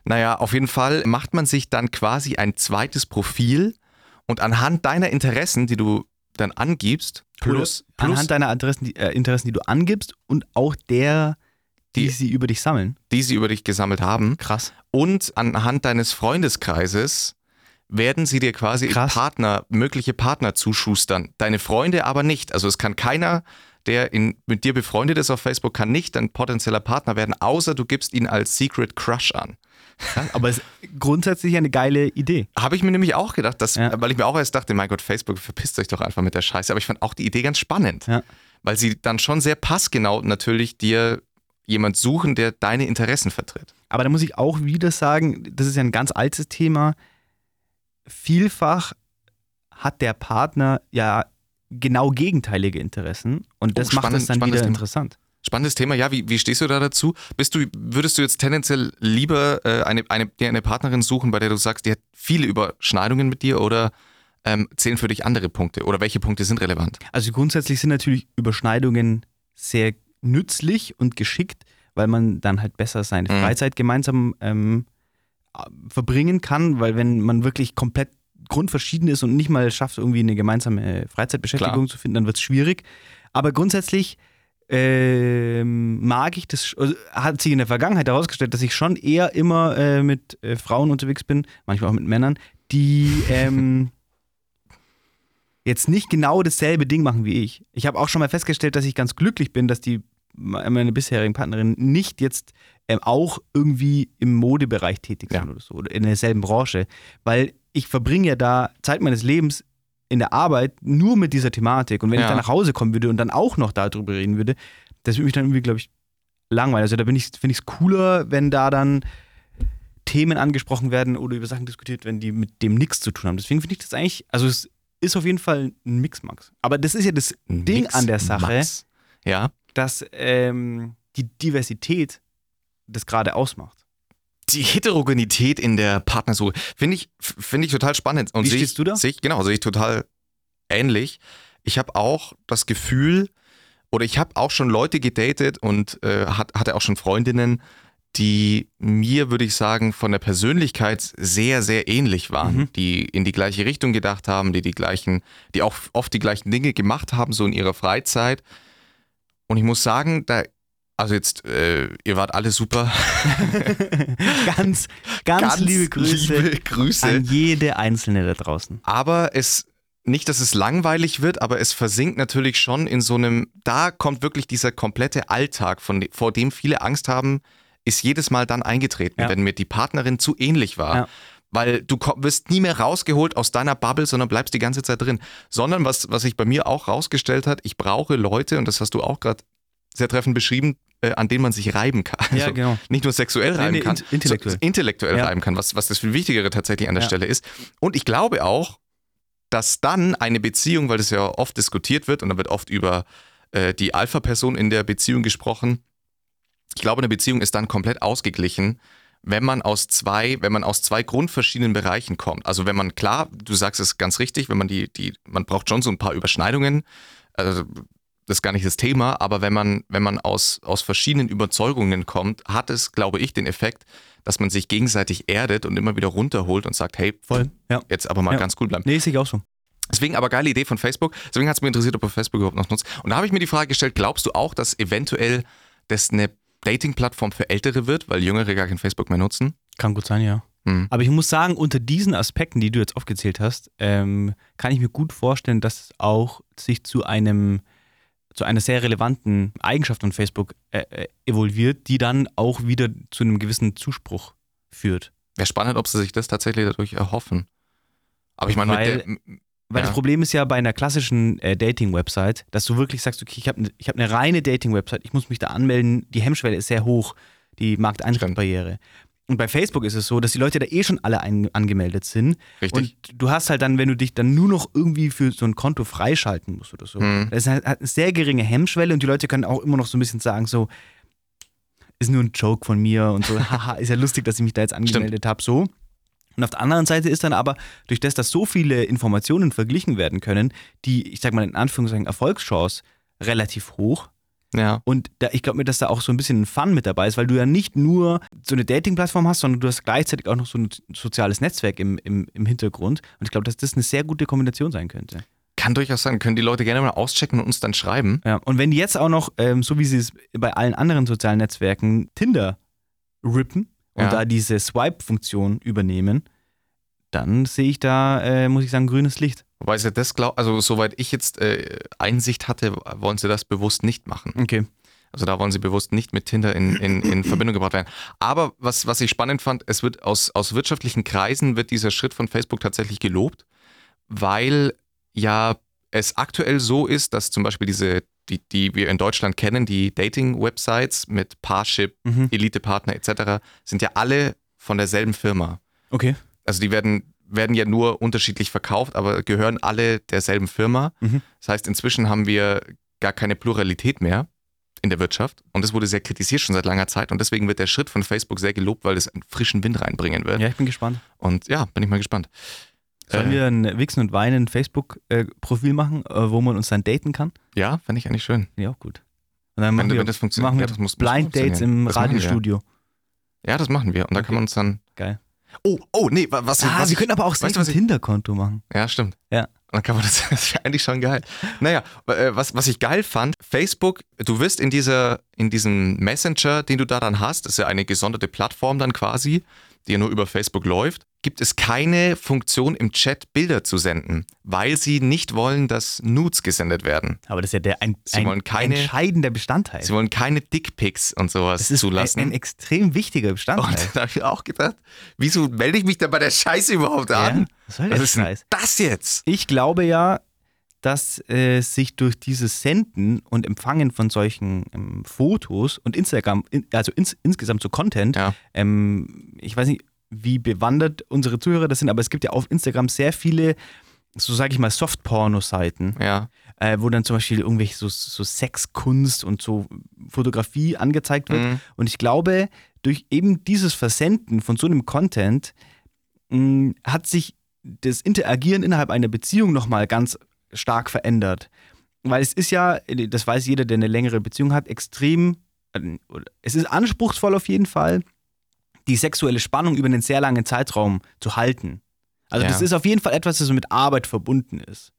Naja, auf jeden Fall macht man sich dann quasi ein zweites Profil und anhand deiner Interessen, die du dann angibst, plus, plus Anhand deiner Interessen die, äh, Interessen, die du angibst und auch der, die, Die- sie über dich sammeln. die sie über dich gesammelt haben, Krass. und anhand deines Freundeskreises werden sie dir quasi. Partner, mögliche Partner zuschustern. Deine Freunde aber nicht. Also es kann keiner, der in, mit dir befreundet ist auf Facebook, kann nicht dein potenzieller Partner werden, außer du gibst ihn als Secret Crush an. Aber es ist grundsätzlich eine geile Idee. Habe ich mir nämlich auch gedacht, dass, Ja. weil ich mir auch erst dachte, mein Gott, Facebook, verpisst euch doch einfach mit der Scheiße. Aber ich fand auch die Idee ganz spannend, Ja. weil sie dann schon sehr passgenau natürlich dir jemand suchen, der deine Interessen vertritt. Aber da muss ich auch wieder sagen, das ist ja ein ganz altes Thema. Vielfach hat der Partner ja genau gegenteilige Interessen und das Oh, macht spannend- es dann wieder Thema. interessant. Spannendes Thema, ja, wie, wie stehst du da dazu? Bist du, würdest du jetzt tendenziell lieber äh, eine, eine, eine Partnerin suchen, bei der du sagst, die hat viele Überschneidungen mit dir oder ähm, zählen für dich andere Punkte? Oder welche Punkte sind relevant? Also grundsätzlich sind natürlich Überschneidungen sehr nützlich und geschickt, weil man dann halt besser seine Mhm. Freizeit gemeinsam ähm, verbringen kann, weil wenn man wirklich komplett grundverschieden ist und nicht mal schafft, irgendwie eine gemeinsame Freizeitbeschäftigung Klar. zu finden, dann wird es schwierig. Aber grundsätzlich ähm, mag ich das, also hat sich in der Vergangenheit herausgestellt, dass ich schon eher immer äh, mit äh, Frauen unterwegs bin, manchmal auch mit Männern, die ähm, (laughs) jetzt nicht genau dasselbe Ding machen wie ich. Ich habe auch schon mal festgestellt, dass ich ganz glücklich bin, dass die meine bisherigen Partnerin nicht jetzt ähm, auch irgendwie im Modebereich tätig sind Ja. oder so oder in derselben Branche, weil ich verbringe ja da Zeit meines Lebens in der Arbeit nur mit dieser Thematik und wenn ich Ja. dann nach Hause kommen würde und dann auch noch darüber reden würde, das würde mich dann irgendwie, glaube ich, langweilen. Also da bin ich, finde ich es cooler, wenn da dann Themen angesprochen werden oder über Sachen diskutiert werden, die mit dem nichts zu tun haben. Deswegen finde ich das eigentlich, also es ist auf jeden Fall ein Mixmax. Aber das ist ja das Ding an der Sache, Max. Ja. Dass ähm, die Diversität das gerade ausmacht. Die Heterogenität in der Partnersuche finde ich, finde ich total spannend. Und Wie stehst ich, du da? Ich, genau, sehe ich total ähnlich. Ich habe auch das Gefühl, oder ich habe auch schon Leute gedatet und äh, hat, hatte auch schon Freundinnen, die mir, würde ich sagen, von der Persönlichkeit sehr, sehr ähnlich waren, Mhm. die in die gleiche Richtung gedacht haben, die die gleichen, die auch oft die gleichen Dinge gemacht haben, so in ihrer Freizeit. Und ich muss sagen, da, also jetzt, äh, ihr wart alle super. (laughs) ganz, ganz, liebe Grüße liebe Grüße. an jede Einzelne da draußen. aber es nicht, dass es langweilig wird, aber es versinkt natürlich schon in so einem, da kommt wirklich dieser komplette Alltag, von, vor dem viele Angst haben, ist jedes Mal dann eingetreten, Ja. wenn mir die Partnerin zu ähnlich war. Ja. Weil du wirst nie mehr rausgeholt aus deiner Bubble, sondern bleibst die ganze Zeit drin. Sondern was, was sich bei mir auch rausgestellt hat, ich brauche Leute, und das hast du auch gerade sehr treffend beschrieben, äh, an denen man sich reiben kann. Ja, Also genau. Nicht nur sexuell reiben nee, kann, int- intellektuell. so- intellektuell Ja. reiben kann, was, was das viel Wichtigere tatsächlich an der Ja. Stelle ist. Und ich glaube auch, dass dann eine Beziehung, weil das ja oft diskutiert wird und da wird oft über äh, die Alpha-Person in der Beziehung gesprochen, ich glaube, eine Beziehung ist dann komplett ausgeglichen, wenn man aus zwei, wenn man aus zwei grundverschiedenen Bereichen kommt. Also wenn man klar, du sagst es ganz richtig, wenn man die, die, man braucht schon so ein paar Überschneidungen. Also das ist gar nicht das Thema, aber wenn man, wenn man aus, aus verschiedenen Überzeugungen kommt, hat es, glaube ich, den Effekt, dass man sich gegenseitig erdet und immer wieder runterholt und sagt, hey, Voll. Ja. jetzt aber mal Ja. ganz cool bleiben. Nee, sehe ich auch so. Deswegen aber geile Idee von Facebook. Deswegen hat es mich interessiert, ob er Facebook überhaupt noch nutzt. Und da habe ich mir die Frage gestellt, glaubst du auch, dass eventuell das eine Dating-Plattform für Ältere wird, weil Jüngere gar kein Facebook mehr nutzen? Kann gut sein, ja. Hm. Aber ich muss sagen, unter diesen Aspekten, die du jetzt aufgezählt hast, ähm, kann ich mir gut vorstellen, dass es auch sich zu einem zu einer sehr relevanten Eigenschaft von Facebook äh, äh, evolviert, die dann auch wieder zu einem gewissen Zuspruch führt. Wäre spannend, ob sie sich das tatsächlich dadurch erhoffen. Aber ich meine, mit Weil- Ja. das Problem ist ja bei einer klassischen äh, Dating-Website, dass du wirklich sagst, okay, ich habe ich hab eine reine Dating-Website, ich muss mich da anmelden, die Hemmschwelle ist sehr hoch, die Markteintrittsbarriere. Und bei Facebook ist es so, dass die Leute da eh schon alle ein, angemeldet sind. Richtig. Und du hast halt dann, wenn du dich dann nur noch irgendwie für so ein Konto freischalten musst oder so, Mhm. das ist halt hat eine sehr geringe Hemmschwelle und die Leute können auch immer noch so ein bisschen sagen, so, ist nur ein Joke von mir und so, (laughs) haha, ist ja lustig, dass ich mich da jetzt angemeldet habe, so. Und auf der anderen Seite ist dann aber, durch das, dass so viele Informationen verglichen werden können, die, ich sag mal in Anführungszeichen, Erfolgschance relativ hoch, Ja. Und da, ich glaube mir, dass da auch so ein bisschen ein Fun mit dabei ist, weil du ja nicht nur so eine Dating-Plattform hast, sondern du hast gleichzeitig auch noch so ein soziales Netzwerk im, im, im Hintergrund. Und ich glaube, dass das eine sehr gute Kombination sein könnte. Kann durchaus sein. Können die Leute gerne mal auschecken und uns dann schreiben. Ja, und wenn die jetzt auch noch, ähm, so wie sie es bei allen anderen sozialen Netzwerken, Tinder rippen und Ja. da diese Swipe-Funktion übernehmen, dann sehe ich da, äh, muss ich sagen, grünes Licht. Wobei sie das glaubt, also soweit ich jetzt äh, Einsicht hatte, wollen sie das bewusst nicht machen. Okay. Also da wollen sie bewusst nicht mit Tinder in, in, in Verbindung gebracht werden. Aber was, was ich spannend fand, es wird aus, aus wirtschaftlichen Kreisen wird dieser Schritt von Facebook tatsächlich gelobt, weil ja es aktuell so ist, dass zum Beispiel diese, die, die wir in Deutschland kennen, die Dating-Websites mit Parship, Mhm. Elite-Partner etc., sind ja alle von derselben Firma. Okay. Also die werden, werden ja nur unterschiedlich verkauft, aber gehören alle derselben Firma. Mhm. Das heißt, inzwischen haben wir gar keine Pluralität mehr in der Wirtschaft. Und das wurde sehr kritisiert schon seit langer Zeit. Und deswegen wird der Schritt von Facebook sehr gelobt, weil es einen frischen Wind reinbringen wird. Ja, ich bin gespannt. Und ja, bin ich mal gespannt. Sollen Äh, wir ein Wichsen und Weinen Facebook-Profil machen, äh, wo man uns dann daten kann? Ja, fände ich eigentlich schön. Ja, auch gut. Und dann Wenn, machen wir, wenn das funktioniert. machen wir ja, das muss, Blind Dates im Das. Radiostudio. Ja, das machen wir. Und da Okay. kann man uns dann. Geil. Oh, oh, nee, wa- was, Ah, was wir ich, können aber auch weißt safe du, ein Tinder-Konto machen. Ja, stimmt. Ja. Und dann kann man das, (laughs) das wäre eigentlich schon geil. Naja, äh, was, was ich geil fand, Facebook, du wirst in dieser, in diesem Messenger, den du da dann hast, das ist ja eine gesonderte Plattform dann quasi, die ja nur über Facebook läuft, gibt es keine Funktion im Chat Bilder zu senden, weil sie nicht wollen, dass Nudes gesendet werden. Aber das ist ja der ein, Sie ein keine- entscheidender Bestandteil. Sie wollen keine Dickpics und sowas das ist zulassen. ein, ein extrem wichtiger Bestandteil. und (laughs) da habe ich auch gedacht, wieso melde ich mich denn bei der Scheiße überhaupt Ja, an? was soll Was der ist denn Scheiß? das jetzt? Ich glaube ja, dass äh, sich durch dieses Senden und Empfangen von solchen ähm, Fotos und Instagram, in, also ins, insgesamt so Content, Ja. ähm, ich weiß nicht, wie bewandert unsere Zuhörer das sind, aber es gibt ja auf Instagram sehr viele, so sage ich mal, Soft-Porno-Seiten, Ja, äh, wo dann zum Beispiel irgendwelche so, so Sexkunst und so Fotografie angezeigt wird. Mhm. Und ich glaube, durch eben dieses Versenden von so einem Content mh, hat sich das Interagieren innerhalb einer Beziehung nochmal ganz stark verändert. Weil es ist ja, das weiß jeder, der eine längere Beziehung hat, extrem, äh, es ist anspruchsvoll auf jeden Fall, die sexuelle Spannung über einen sehr langen Zeitraum zu halten. Also Ja. das ist auf jeden Fall etwas, das mit Arbeit verbunden ist.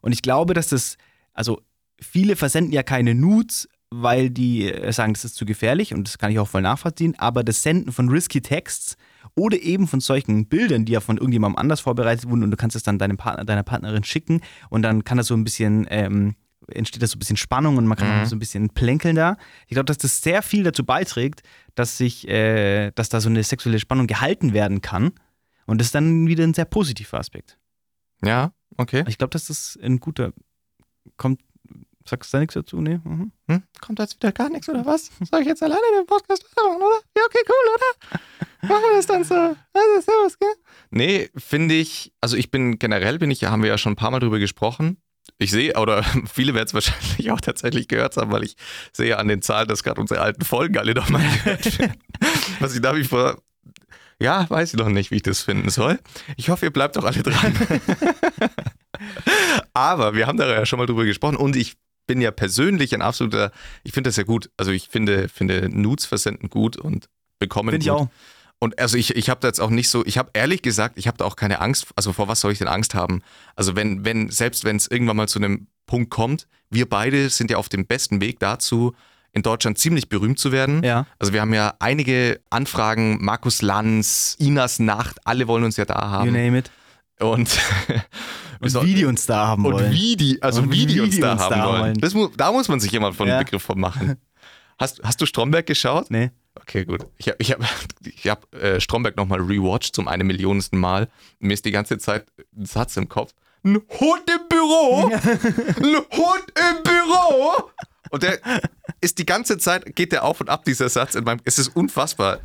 Und ich glaube, dass das, also viele versenden ja keine Nudes, weil die äh, sagen, das ist zu gefährlich und das kann ich auch voll nachvollziehen, aber das Senden von risky Texts oder eben von solchen Bildern, die ja von irgendjemandem anders vorbereitet wurden und du kannst es dann deinem Partner, deiner Partnerin schicken und dann kann das so ein bisschen, ähm, entsteht da so ein bisschen Spannung und man kann Mhm. auch so ein bisschen plänkeln da. Ich glaube, dass das sehr viel dazu beiträgt, dass sich, äh, dass da so eine sexuelle Spannung gehalten werden kann und das ist dann wieder ein sehr positiver Aspekt. ja, okay. Ich glaube, dass das ein guter, kommt, sagst du da nichts dazu? Nee? Mhm. Hm? Kommt jetzt wieder gar nichts oder was? Soll ich jetzt alleine den Podcast machen, oder? Ja, okay, cool, oder? Machen wir das dann so. Also, servus, gell? Nee, finde ich, also ich bin generell, bin ich, haben wir ja schon ein paar Mal drüber gesprochen. Ich sehe, oder (laughs) viele werden es wahrscheinlich auch tatsächlich gehört haben, weil ich sehe an den Zahlen, dass gerade unsere alten Folgen alle nochmal gehört werden. (laughs) Was ich nach wie vor, ja, weiß ich noch nicht, wie ich das finden soll. Ich hoffe, ihr bleibt doch alle dran. (laughs) Aber wir haben da ja schon mal drüber gesprochen und ich bin ja persönlich ein absoluter, ich finde das ja gut. Also ich finde, finde Nudes versenden gut und bekommen Finde ich gut. auch. Und also ich, ich habe da jetzt auch nicht so, ich habe ehrlich gesagt, ich habe da auch keine Angst. Also vor was soll ich denn Angst haben? Also wenn, wenn, selbst wenn es irgendwann mal zu einem Punkt kommt, wir beide sind ja auf dem besten Weg dazu, in Deutschland ziemlich berühmt zu werden. Ja. Also wir haben ja einige Anfragen, Markus Lanz, Inas Nacht, alle wollen uns ja da You haben. name it. Und, (laughs) Und wie die uns da haben und wollen. wie die, also Und wie die wie uns die da uns haben da wollen. wollen. Das da muss man sich jemand von Ja. einem Begriff von machen. (laughs) Hast, hast du Stromberg geschaut? Nee. Okay, gut. Ich habe ich hab, (laughs) ich hab, äh, Stromberg nochmal rewatcht zum eine Millionensten Mal. Mir ist die ganze Zeit ein Satz im Kopf. Ein Hund im Büro! (laughs) ein Hund im Büro! Und der ist die ganze Zeit, geht der auf und ab, dieser Satz in meinem. Es ist unfassbar.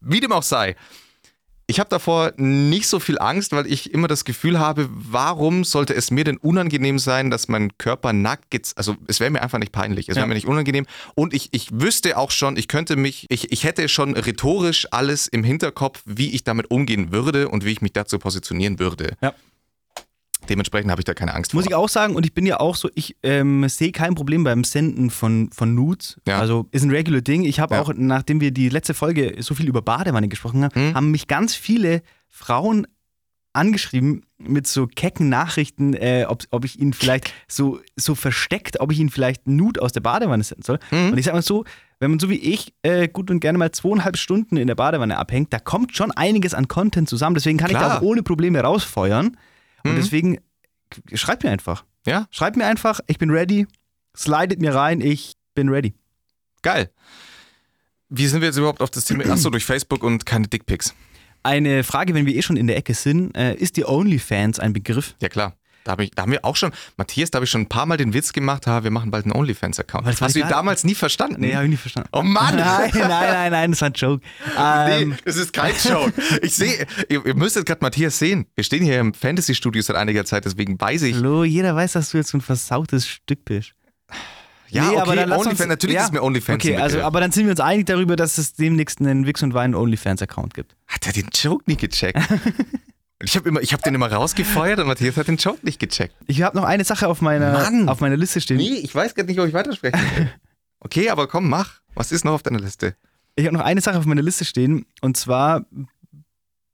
Wie dem auch sei. Ich habe davor nicht so viel Angst, weil ich immer das Gefühl habe, warum sollte es mir denn unangenehm sein, dass mein Körper nackt geht? Also es wäre mir einfach nicht peinlich, es wäre Ja. mir nicht unangenehm. Und ich, ich wüsste auch schon, ich könnte mich, ich, ich hätte schon rhetorisch alles im Hinterkopf, wie ich damit umgehen würde und wie ich mich dazu positionieren würde. Ja. Dementsprechend habe ich da keine Angst Muss vor. ich auch sagen, und ich bin ja auch so, ich ähm, sehe kein Problem beim Senden von, von Nudes. Ja. Also ist ein regular Ding. Ich habe Ja. auch, nachdem wir die letzte Folge so viel über Badewanne gesprochen haben, Hm. haben mich ganz viele Frauen angeschrieben mit so kecken Nachrichten, äh, ob, ob ich ihnen vielleicht so, so versteckt, ob ich ihnen vielleicht Nude aus der Badewanne senden soll. Mhm. Und ich sag mal so, wenn man so wie ich äh, gut und gerne mal zweieinhalb Stunden in der Badewanne abhängt, da kommt schon einiges an Content zusammen. Deswegen kann ich Klar. da auch ohne Probleme rausfeuern. Und Mhm. deswegen schreibt mir einfach. Ja, Schreibt mir einfach, ich bin ready. Slidet mir rein, ich bin ready. geil. Wie sind wir jetzt überhaupt auf das Thema? Achso, durch Facebook und keine Dickpics. Eine Frage, wenn wir eh schon in der Ecke sind, äh, ist die OnlyFans ein Begriff? Ja, klar. Da, hab ich, da haben wir auch schon, Matthias, da habe ich schon ein paar Mal den Witz gemacht, ha, wir machen bald einen OnlyFans-Account. Hast du ihn damals nie verstanden? Nee, habe ich nicht verstanden. Oh Mann! Nein, nein, nein, nein, das war ein Joke. Ähm, Nee, das ist kein Joke. Ich sehe, ihr, ihr müsstet gerade Matthias sehen. Wir stehen hier im Fantasy-Studio seit einiger Zeit, deswegen weiß ich. Hallo, jeder weiß, dass du jetzt so ein versautes Stück bist. Ja, Nee, okay, aber dann lass OnlyFans, uns- natürlich ja. ist mir OnlyFans Okay, also, aber dann sind wir uns einig darüber, dass es demnächst einen Wix und Wein OnlyFans-Account gibt. Hat er den Joke nie gecheckt? (laughs) ich habe hab den immer rausgefeuert und Matthias hat den Joke nicht gecheckt. Ich habe noch eine Sache auf meiner, Mann. auf meiner Liste stehen. Nee, ich weiß gerade nicht, ob ich weitersprechen will. (laughs) Okay, aber komm, mach. Was ist noch auf deiner Liste? Ich habe noch eine Sache auf meiner Liste stehen und zwar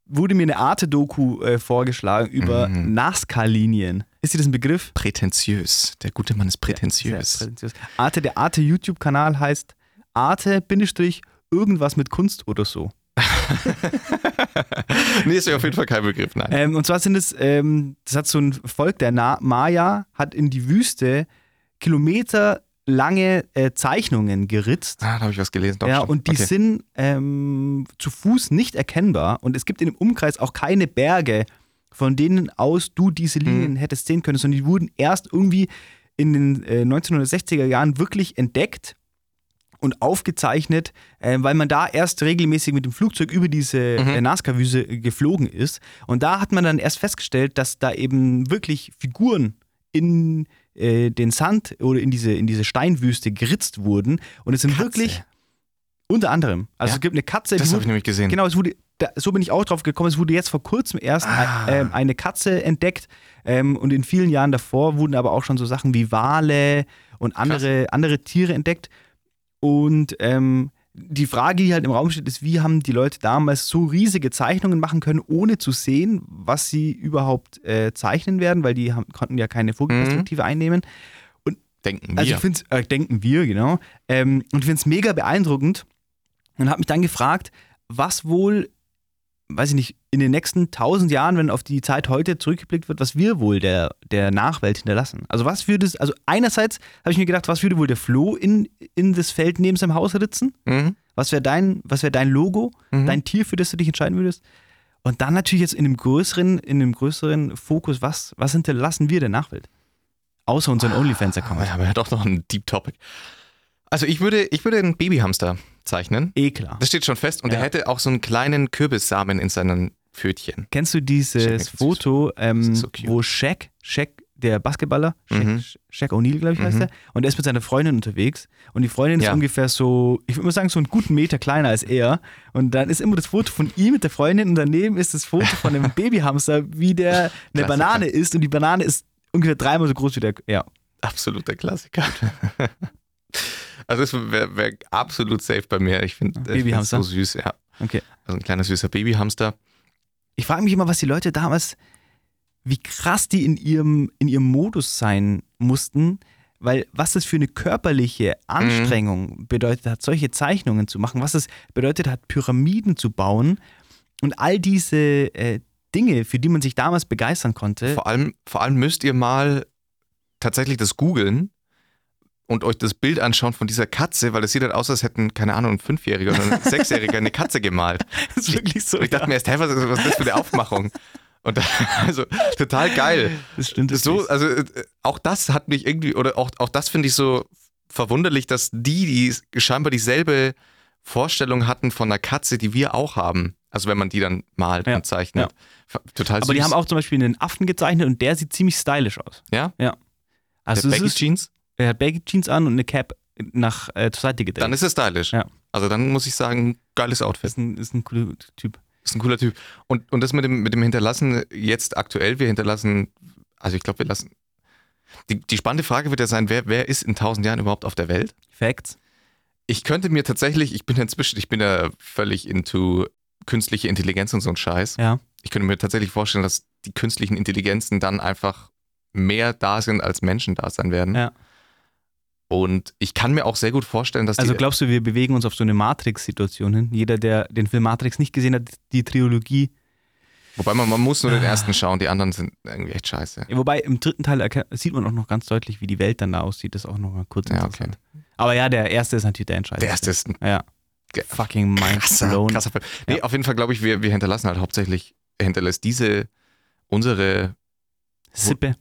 wurde mir eine Arte-Doku äh, vorgeschlagen über Mhm. NASCAR-Linien. Ist dir das ein Begriff? Prätentiös. Der gute Mann ist prätentiös. prätentiös. Arte, der Arte YouTube-Kanal heißt Arte Bindestrich irgendwas mit Kunst oder so. (laughs) (laughs) nee, ist ja auf jeden Fall kein Begriff, nein. Ähm, und zwar sind es, ähm, das hat so ein Volk, der Na Maya, hat in die Wüste kilometerlange äh, Zeichnungen geritzt. ah, da habe ich was gelesen. Doch, ja, stimmt. und die okay. sind ähm, zu Fuß nicht erkennbar und es gibt in dem Umkreis auch keine Berge, von denen aus du diese Linien Mhm. hättest sehen können, sondern die wurden erst irgendwie in den äh, 1960er Jahren wirklich entdeckt und aufgezeichnet, äh, weil man da erst regelmäßig mit dem Flugzeug über diese Mhm. äh, Nazca-Wüste äh, geflogen ist. Und da hat man dann erst festgestellt, dass da eben wirklich Figuren in äh, den Sand oder in diese, in diese Steinwüste geritzt wurden. Und es sind Katze. wirklich unter anderem. Also Ja, es gibt eine Katze, Das habe ich nämlich gesehen. genau, es wurde, da, so bin ich auch drauf gekommen, es wurde jetzt vor kurzem erst Ah. ein, ähm, eine Katze entdeckt ähm, und in vielen Jahren davor wurden aber auch schon so Sachen wie Wale und andere, andere Tiere entdeckt. Und ähm, die Frage, die halt im Raum steht, ist, wie haben die Leute damals so riesige Zeichnungen machen können, ohne zu sehen, was sie überhaupt äh, zeichnen werden, weil die haben, konnten ja keine Vogelperspektive einnehmen. Denken wir. Also ich finde es, äh, denken wir, genau. Ähm, und ich finde es mega beeindruckend und habe mich dann gefragt, was wohl, weiß ich nicht, in den nächsten tausend Jahren, wenn auf die Zeit heute zurückgeblickt wird, was wir wohl der, der Nachwelt hinterlassen. Also was würde es, also einerseits habe ich mir gedacht, was würde wohl der Flo in, in das Feld neben seinem Haus ritzen? mhm. Was wäre dein, was wäre dein Logo, Mhm. dein Tier, für das du dich entscheiden würdest? Und dann natürlich jetzt in dem größeren, in dem größeren Fokus, was, was hinterlassen wir der Nachwelt? Außer unseren OnlyFans-Account. Aber, aber ja doch noch ein Deep Topic. Also ich würde, ich würde einen Babyhamster zeichnen. Eh klar. Das steht schon fest. Und Ja. er hätte auch so einen kleinen Kürbissamen in seinen Pfötchen. Kennst du dieses ist. Foto, ähm, ist so wo Shaq, Shaq, der Basketballer, Shaq, Mhm. Shaq O'Neal, glaube ich, heißt Mhm. er, und er ist mit seiner Freundin unterwegs und die Freundin Ja. ist ungefähr so, ich würde mal sagen, so einen guten Meter kleiner als er und dann ist immer das Foto von ihm mit der Freundin und daneben ist das Foto von einem (laughs) Babyhamster, wie der eine Klassiker. Banane isst und die Banane ist ungefähr dreimal so groß wie der, ja. Absoluter Klassiker. (laughs) also das wäre wär absolut safe bei mir. Ich finde find Babyhamster? so süß, ja. Okay. Also ein kleiner süßer Babyhamster. Ich frage mich immer, was die Leute damals, wie krass die in ihrem, in ihrem Modus sein mussten, weil was das für eine körperliche Anstrengung bedeutet hat, solche Zeichnungen zu machen, was es bedeutet hat, Pyramiden zu bauen und all diese äh, Dinge, für die man sich damals begeistern konnte. Vor allem, vor allem müsst ihr mal tatsächlich das googeln und euch das Bild anschauen von dieser Katze, weil es sieht halt aus, als hätten, keine Ahnung, ein Fünfjähriger oder ein (laughs) Sechsjähriger eine Katze gemalt. (laughs) Das ist wirklich so. Und ich dachte mir erst, hä, was, was ist das für eine Aufmachung? Und (laughs) also total geil. das stimmt. Das so, also äh, auch das hat mich irgendwie, oder auch, auch das finde ich so verwunderlich, dass die, die scheinbar dieselbe Vorstellung hatten von einer Katze, die wir auch haben. Also wenn man die dann malt Ja, und zeichnet. F- Total Aber süß. die haben auch zum Beispiel einen Affen gezeichnet und der sieht ziemlich stylisch aus. ja? Also der es Baggy ist, Jeans, er hat Baggy Jeans an und eine Cap nach äh, zur Seite gedreht. dann ist er stylisch. Ja. Also dann muss ich sagen, geiles Outfit. ist ein, ist ein cooler Typ. Ist ein cooler Typ. Und, und das mit dem, mit dem Hinterlassen, jetzt aktuell, wir hinterlassen also ich glaube, wir lassen. Die, die spannende Frage wird ja sein, wer, wer ist in tausend Jahren überhaupt auf der Welt? Facts. Ich könnte mir tatsächlich, ich bin inzwischen, ich bin ja völlig into künstliche Intelligenz und so ein Scheiß. Ja. Ich könnte mir tatsächlich vorstellen, dass die künstlichen Intelligenzen dann einfach mehr da sind, als Menschen da sein werden. Ja. Und ich kann mir auch sehr gut vorstellen, dass Also glaubst du, wir bewegen uns auf so eine Matrix-Situation hin? Jeder, der den Film Matrix nicht gesehen hat, die Trilogie. wobei man, man muss nur den Ah. ersten schauen, die anderen sind irgendwie echt scheiße. Ja, Wobei im dritten Teil sieht man auch noch ganz deutlich, wie die Welt dann da aussieht. Das ist auch noch mal kurz Ja, interessant. Aber ja, der erste ist natürlich der entscheidende. Der erste ist ein Ja. Fucking mind krasser, blown. krasser Film. Nee, Ja. auf jeden Fall glaube ich, wir, wir hinterlassen halt hauptsächlich, hinterlässt diese, unsere Sippe.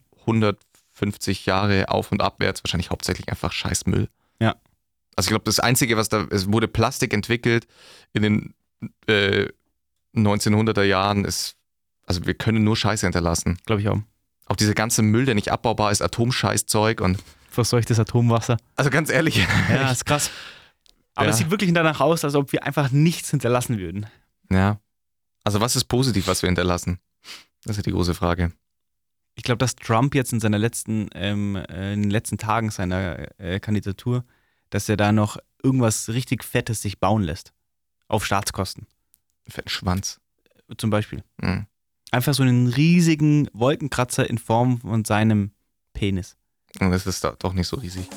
150 Jahre auf und abwärts wahrscheinlich hauptsächlich einfach Scheißmüll. Ja. Also ich glaube, das Einzige, was da, es wurde Plastik entwickelt in den äh, 1900er Jahren, ist, also wir können nur Scheiße hinterlassen. Glaube ich auch. Auch dieser ganze Müll, der nicht abbaubar ist, Atomscheißzeug und, Verseuchtes Atomwasser. also ganz ehrlich, Ja, (laughs) ist krass. Aber Ja. es sieht wirklich danach aus, als ob wir einfach nichts hinterlassen würden. ja. Also was ist positiv, was wir hinterlassen? Das ist die große Frage. Ich glaube, dass Trump jetzt in seiner letzten, ähm, äh, in den letzten Tagen seiner äh, Kandidatur, dass er da noch irgendwas richtig Fettes sich bauen lässt. Auf Staatskosten. Fetten Schwanz. Zum Beispiel. Mhm. Einfach so einen riesigen Wolkenkratzer in Form von seinem Penis. Und das ist doch- doch nicht so riesig.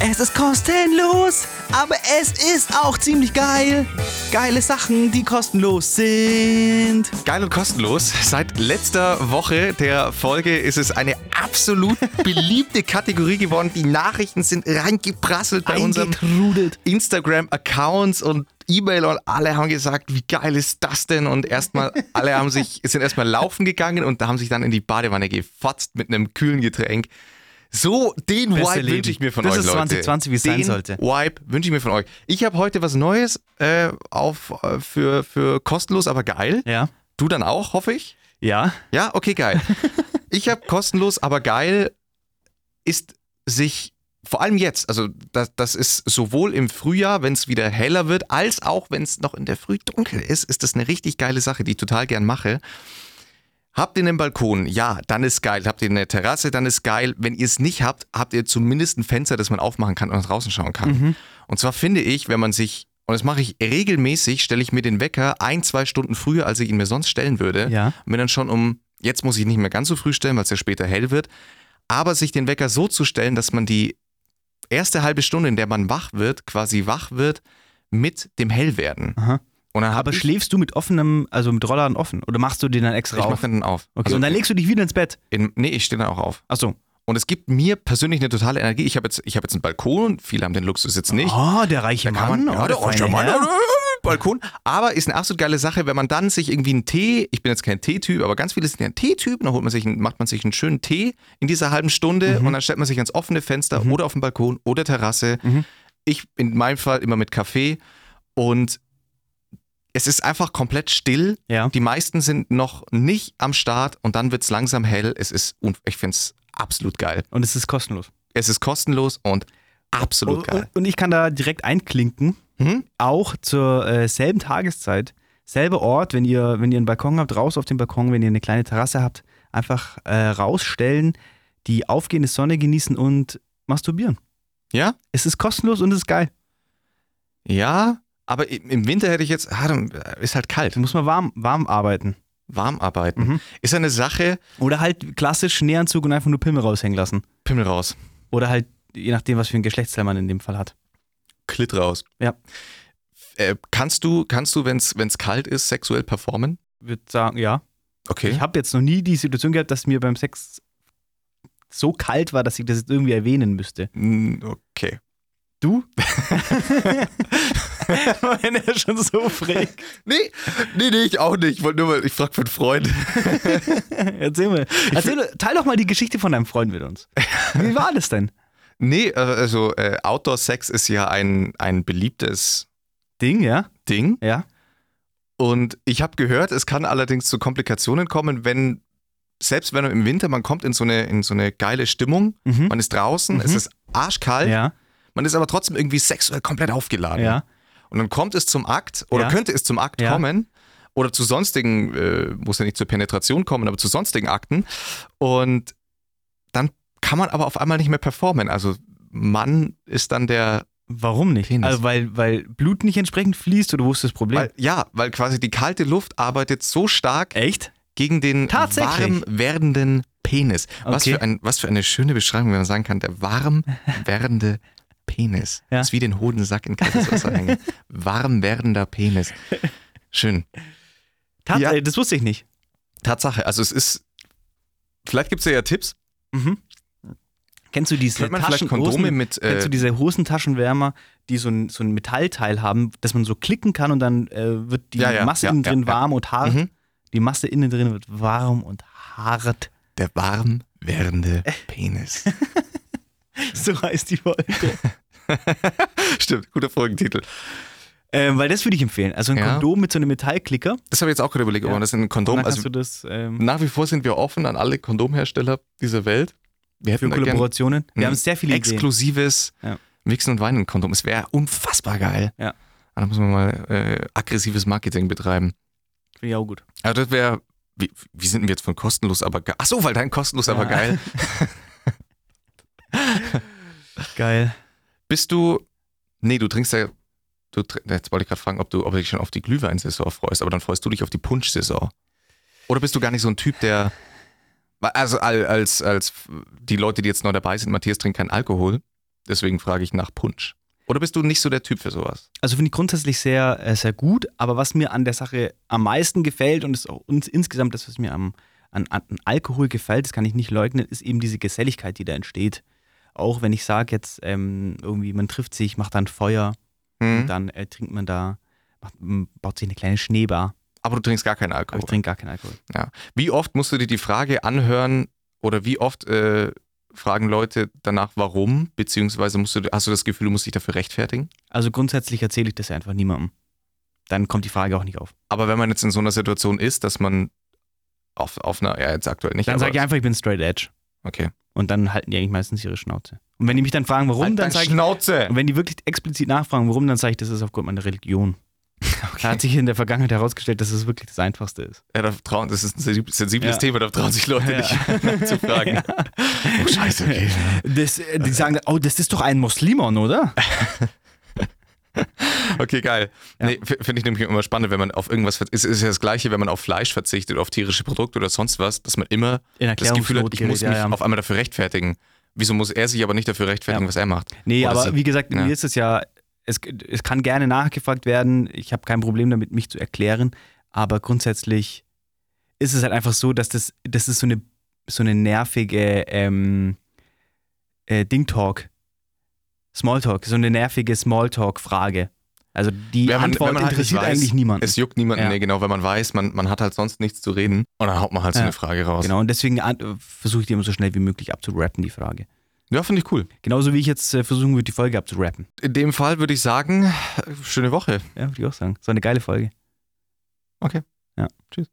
Es ist kostenlos, aber es ist auch ziemlich geil. Geile Sachen, die kostenlos sind. Geil und kostenlos. Seit letzter Woche der Folge ist es eine absolut (laughs) beliebte Kategorie geworden. Die Nachrichten sind reingeprasselt bei unserem Eingetrudelt. Instagram-Accounts und E-Mail und alle haben gesagt, wie geil ist das denn? Und erstmal, (laughs) alle haben sich, sind erstmal laufen gegangen und da haben sich dann in die Badewanne gefotzt mit einem kühlen Getränk. So, den Beste Vibe wünsche ich mir von Das euch, ist Leute. 2020, wie es sein sollte. Vibe wünsche ich mir von euch. Ich habe heute was Neues äh, auf, äh, für, für kostenlos, aber geil. Ja. Du dann auch, hoffe ich. Ja. Ja, okay, geil. (laughs) ich habe kostenlos, aber geil ist sich vor allem jetzt, also das, das ist sowohl im Frühjahr, wenn es wieder heller wird, als auch wenn es noch in der Früh dunkel ist, ist das eine richtig geile Sache, die ich total gern mache. Habt ihr einen Balkon? Ja, dann ist geil. Habt ihr eine Terrasse? Dann ist geil. Wenn ihr es nicht habt, habt ihr zumindest ein Fenster, das man aufmachen kann und nach draußen schauen kann. Und zwar finde ich, wenn man sich, und das mache ich regelmäßig, stelle ich mir den Wecker ein, zwei Stunden früher, als ich ihn mir sonst stellen würde. Ja. Und bin dann schon um, jetzt muss ich nicht mehr ganz so früh stellen, weil es ja später hell wird, aber sich den Wecker so zu stellen, dass man die erste halbe Stunde, in der man wach wird, quasi wach wird mit dem Hellwerden. Aha. Und dann hab Aber ich, schläfst du mit offenem, also mit Rollladen offen? Oder machst du den dann extra ich mach auf? den dann auf. Okay, Also und dann legst du dich wieder ins Bett. in, nee, ich stehe dann auch auf. Achso. Und es gibt mir persönlich eine totale Energie. Ich habe jetzt, ich hab jetzt einen Balkon, viele haben den Luxus jetzt nicht. Oh, der reiche Da Mann. man, ja, oh, der feine reiche Mann, Herr. (laughs) Balkon. Aber ist eine absolut geile Sache, wenn man dann sich irgendwie einen Tee, ich bin jetzt kein Teetyp, aber ganz viele sind ja ein Teetyp, dann holt man sich, einen- macht man sich einen schönen Tee in dieser halben Stunde Mhm. und dann stellt man sich ans offene Fenster oder auf den Balkon oder Terrasse. Mhm. Ich in meinem Fall immer mit Kaffee und es ist einfach komplett still. Ja. Die meisten sind noch nicht am Start und dann wird es langsam hell. Es ist, ich finde es absolut geil. Und es ist kostenlos. Es ist kostenlos und absolut und, geil. und, und ich kann da direkt einklinken, Mhm. auch zur äh, selben Tageszeit, selber Ort, wenn ihr, wenn ihr einen Balkon habt, raus auf den Balkon, wenn ihr eine kleine Terrasse habt, einfach äh, rausstellen, die aufgehende Sonne genießen und masturbieren. Ja? Es ist kostenlos und es ist geil. Ja, aber im Winter hätte ich jetzt, ah, dann ist halt kalt. Da muss man warm, warm arbeiten. Warm arbeiten. Mhm. Ist eine Sache, Oder halt klassisch Nähanzug und einfach nur Pimmel raushängen lassen. Pimmel raus, Oder halt, je nachdem, was für ein Geschlechtsteil man in dem Fall hat. Klit raus. Ja. Äh, kannst du, kannst du, wenn es kalt ist, sexuell performen? würde sagen, ja. Okay. Ich habe jetzt noch nie die Situation gehabt, dass mir beim Sex so kalt war, dass ich das jetzt irgendwie erwähnen müsste. Okay. Du? (laughs) (laughs) (laughs) Wenn er schon so fragt. Nee, nee, nee, ich auch nicht. Ich wollte nur mal, ich frage für einen Freund. (laughs) Erzähl mal. Erzähl, teil doch mal die Geschichte von deinem Freund mit uns. Wie war das denn? (laughs) Nee, äh, also äh, Outdoor-Sex ist ja ein, ein beliebtes Ding, ja? Ding. Ja. Und ich habe gehört, es kann allerdings zu Komplikationen kommen, wenn, selbst wenn man im Winter, man kommt in so eine, in so eine geile Stimmung, Mhm. man ist draußen, es ist arschkalt, Ja. man ist aber trotzdem irgendwie sexuell komplett aufgeladen. Ja. Und dann kommt es zum Akt oder Ja. könnte es zum Akt Ja. kommen oder zu sonstigen, äh, muss ja nicht zur Penetration kommen, aber zu sonstigen Akten. Und dann kann man aber auf einmal nicht mehr performen. Also Mann ist dann der Warum nicht? Penis. Also weil, weil Blut nicht entsprechend fließt oder wo ist das Problem? Weil, ja, weil quasi die kalte Luft arbeitet so stark Echt? gegen den warm werdenden Penis. Was, Okay. für ein, was für eine schöne Beschreibung, wenn man sagen kann, der warm werdende Penis. Ja. Das ist wie den Hodensack in kaltes Wasser hängen. (laughs) Warm werdender Penis. Schön. Tat Ja. äh, Das wusste ich nicht. Tatsache. Also es ist, vielleicht gibt es ja, ja Tipps. Mhm. Kennst du diese Taschen- Kondome mit, Kennst äh, du diese Hosentaschenwärmer, die so ein, so ein Metallteil haben, dass man so klicken kann und dann äh, wird die Ja, Masse innen drin warm und hart? Mhm. Die Masse innen drin wird warm und hart. Der warm werdende Penis. (laughs) So heißt die Folge. (laughs) Stimmt, guter Folgentitel. ähm, weil das würde ich empfehlen. Also ein Ja. Kondom mit so einem Metallklicker. Das habe ich jetzt auch gerade überlegt, ob Ja. man das in ein Kondom, also du das ähm, nach wie vor sind wir offen an alle Kondomhersteller dieser Welt. Wir für Kollaborationen. Wir haben sehr viele Ideen. exklusives Ja. Wichsen und Weinen Kondom. Es wäre unfassbar geil. Ja. Da muss man mal äh, aggressives Marketing betreiben. Finde ich auch gut. Also das wäre, wie, wie sind wir jetzt von kostenlos aber geil? Achso, weil dein kostenlos aber Ja. geil. (laughs) Geil. Bist du, nee, du trinkst ja, du, jetzt wollte ich gerade fragen, ob du, ob du dich schon auf die Glühweinsaison freust, aber dann freust du dich auf die Punschsaison. Oder bist du gar nicht so ein Typ, der, also al- als, als die Leute, die jetzt neu dabei sind, Matthias trinkt keinen Alkohol, deswegen frage ich nach Punsch. Oder bist du nicht so der Typ für sowas? Also finde ich grundsätzlich sehr, äh, sehr gut, aber was mir an der Sache am meisten gefällt und ist auch uns insgesamt das, was mir am, an, an Alkohol gefällt, das kann ich nicht leugnen, ist eben diese Geselligkeit, die da entsteht. Auch wenn ich sage jetzt ähm, irgendwie, man trifft sich, macht dann Feuer Hm? und dann äh, trinkt man da, macht, baut sich eine kleine Schneebar, Aber du trinkst gar keinen aber Alkohol. ich trinke gar keinen Alkohol. Ja. Wie oft musst du dir die Frage anhören oder wie oft äh, fragen Leute danach, warum? Beziehungsweise musst du, hast du das Gefühl, du musst dich dafür rechtfertigen? Also grundsätzlich erzähle ich das einfach niemandem. Dann kommt die Frage auch nicht auf. Aber wenn man jetzt in so einer Situation ist, dass man auf, auf einer, ja, jetzt aktuell nicht, Dann aber, sage ich einfach, ich bin straight edge. okay. Und dann halten die eigentlich meistens ihre Schnauze. Und wenn die mich dann fragen, warum, Halt dann sage ich, Schnauze! Und wenn die wirklich explizit nachfragen, warum, dann sage ich, das ist aufgrund meiner Religion. (laughs) Da hat sich in der Vergangenheit herausgestellt, dass es wirklich das Einfachste ist. Ja, da trauen, das ist ein sensi- sensibles Ja. Thema, da trauen sich Leute Ja. nicht (laughs) zu fragen. Oh, scheiße, okay. Das, die sagen, oh, das ist doch ein Muslimon, oder? (laughs) (laughs) Okay, geil. Ja. Nee, Finde ich nämlich immer spannend, wenn man auf irgendwas verzichtet. Es ist ja das Gleiche, wenn man auf Fleisch verzichtet, auf tierische Produkte oder sonst was, dass man immer das Gefühl hat, ich muss mich ja, ja. auf einmal dafür rechtfertigen. Wieso muss er sich aber nicht dafür rechtfertigen, was er macht? Nee, Oder aber so- wie gesagt, mir ist es ja, es, es kann gerne nachgefragt werden. Ich habe kein Problem damit, mich zu erklären. Aber grundsätzlich ist es halt einfach so, dass das, das ist so eine, so eine nervige ähm, äh, Ding-Talk, Smalltalk, so eine nervige Smalltalk-Frage. Also die Wenn man- Antwort wenn man halt interessiert weiß, eigentlich niemanden. Es juckt niemanden, Ja. nee, genau, weil man weiß, man, man hat halt sonst nichts zu reden. Und dann haut man halt so Ja. eine Frage raus. Genau, und deswegen versuche ich die immer so schnell wie möglich abzurappen, die Frage. Ja, finde ich cool. Genauso wie ich jetzt äh, versuchen würde, die Folge abzurappen. In dem Fall würde ich sagen, schöne Woche. Ja, würde ich auch sagen. So eine geile Folge. Okay. Ja. Tschüss.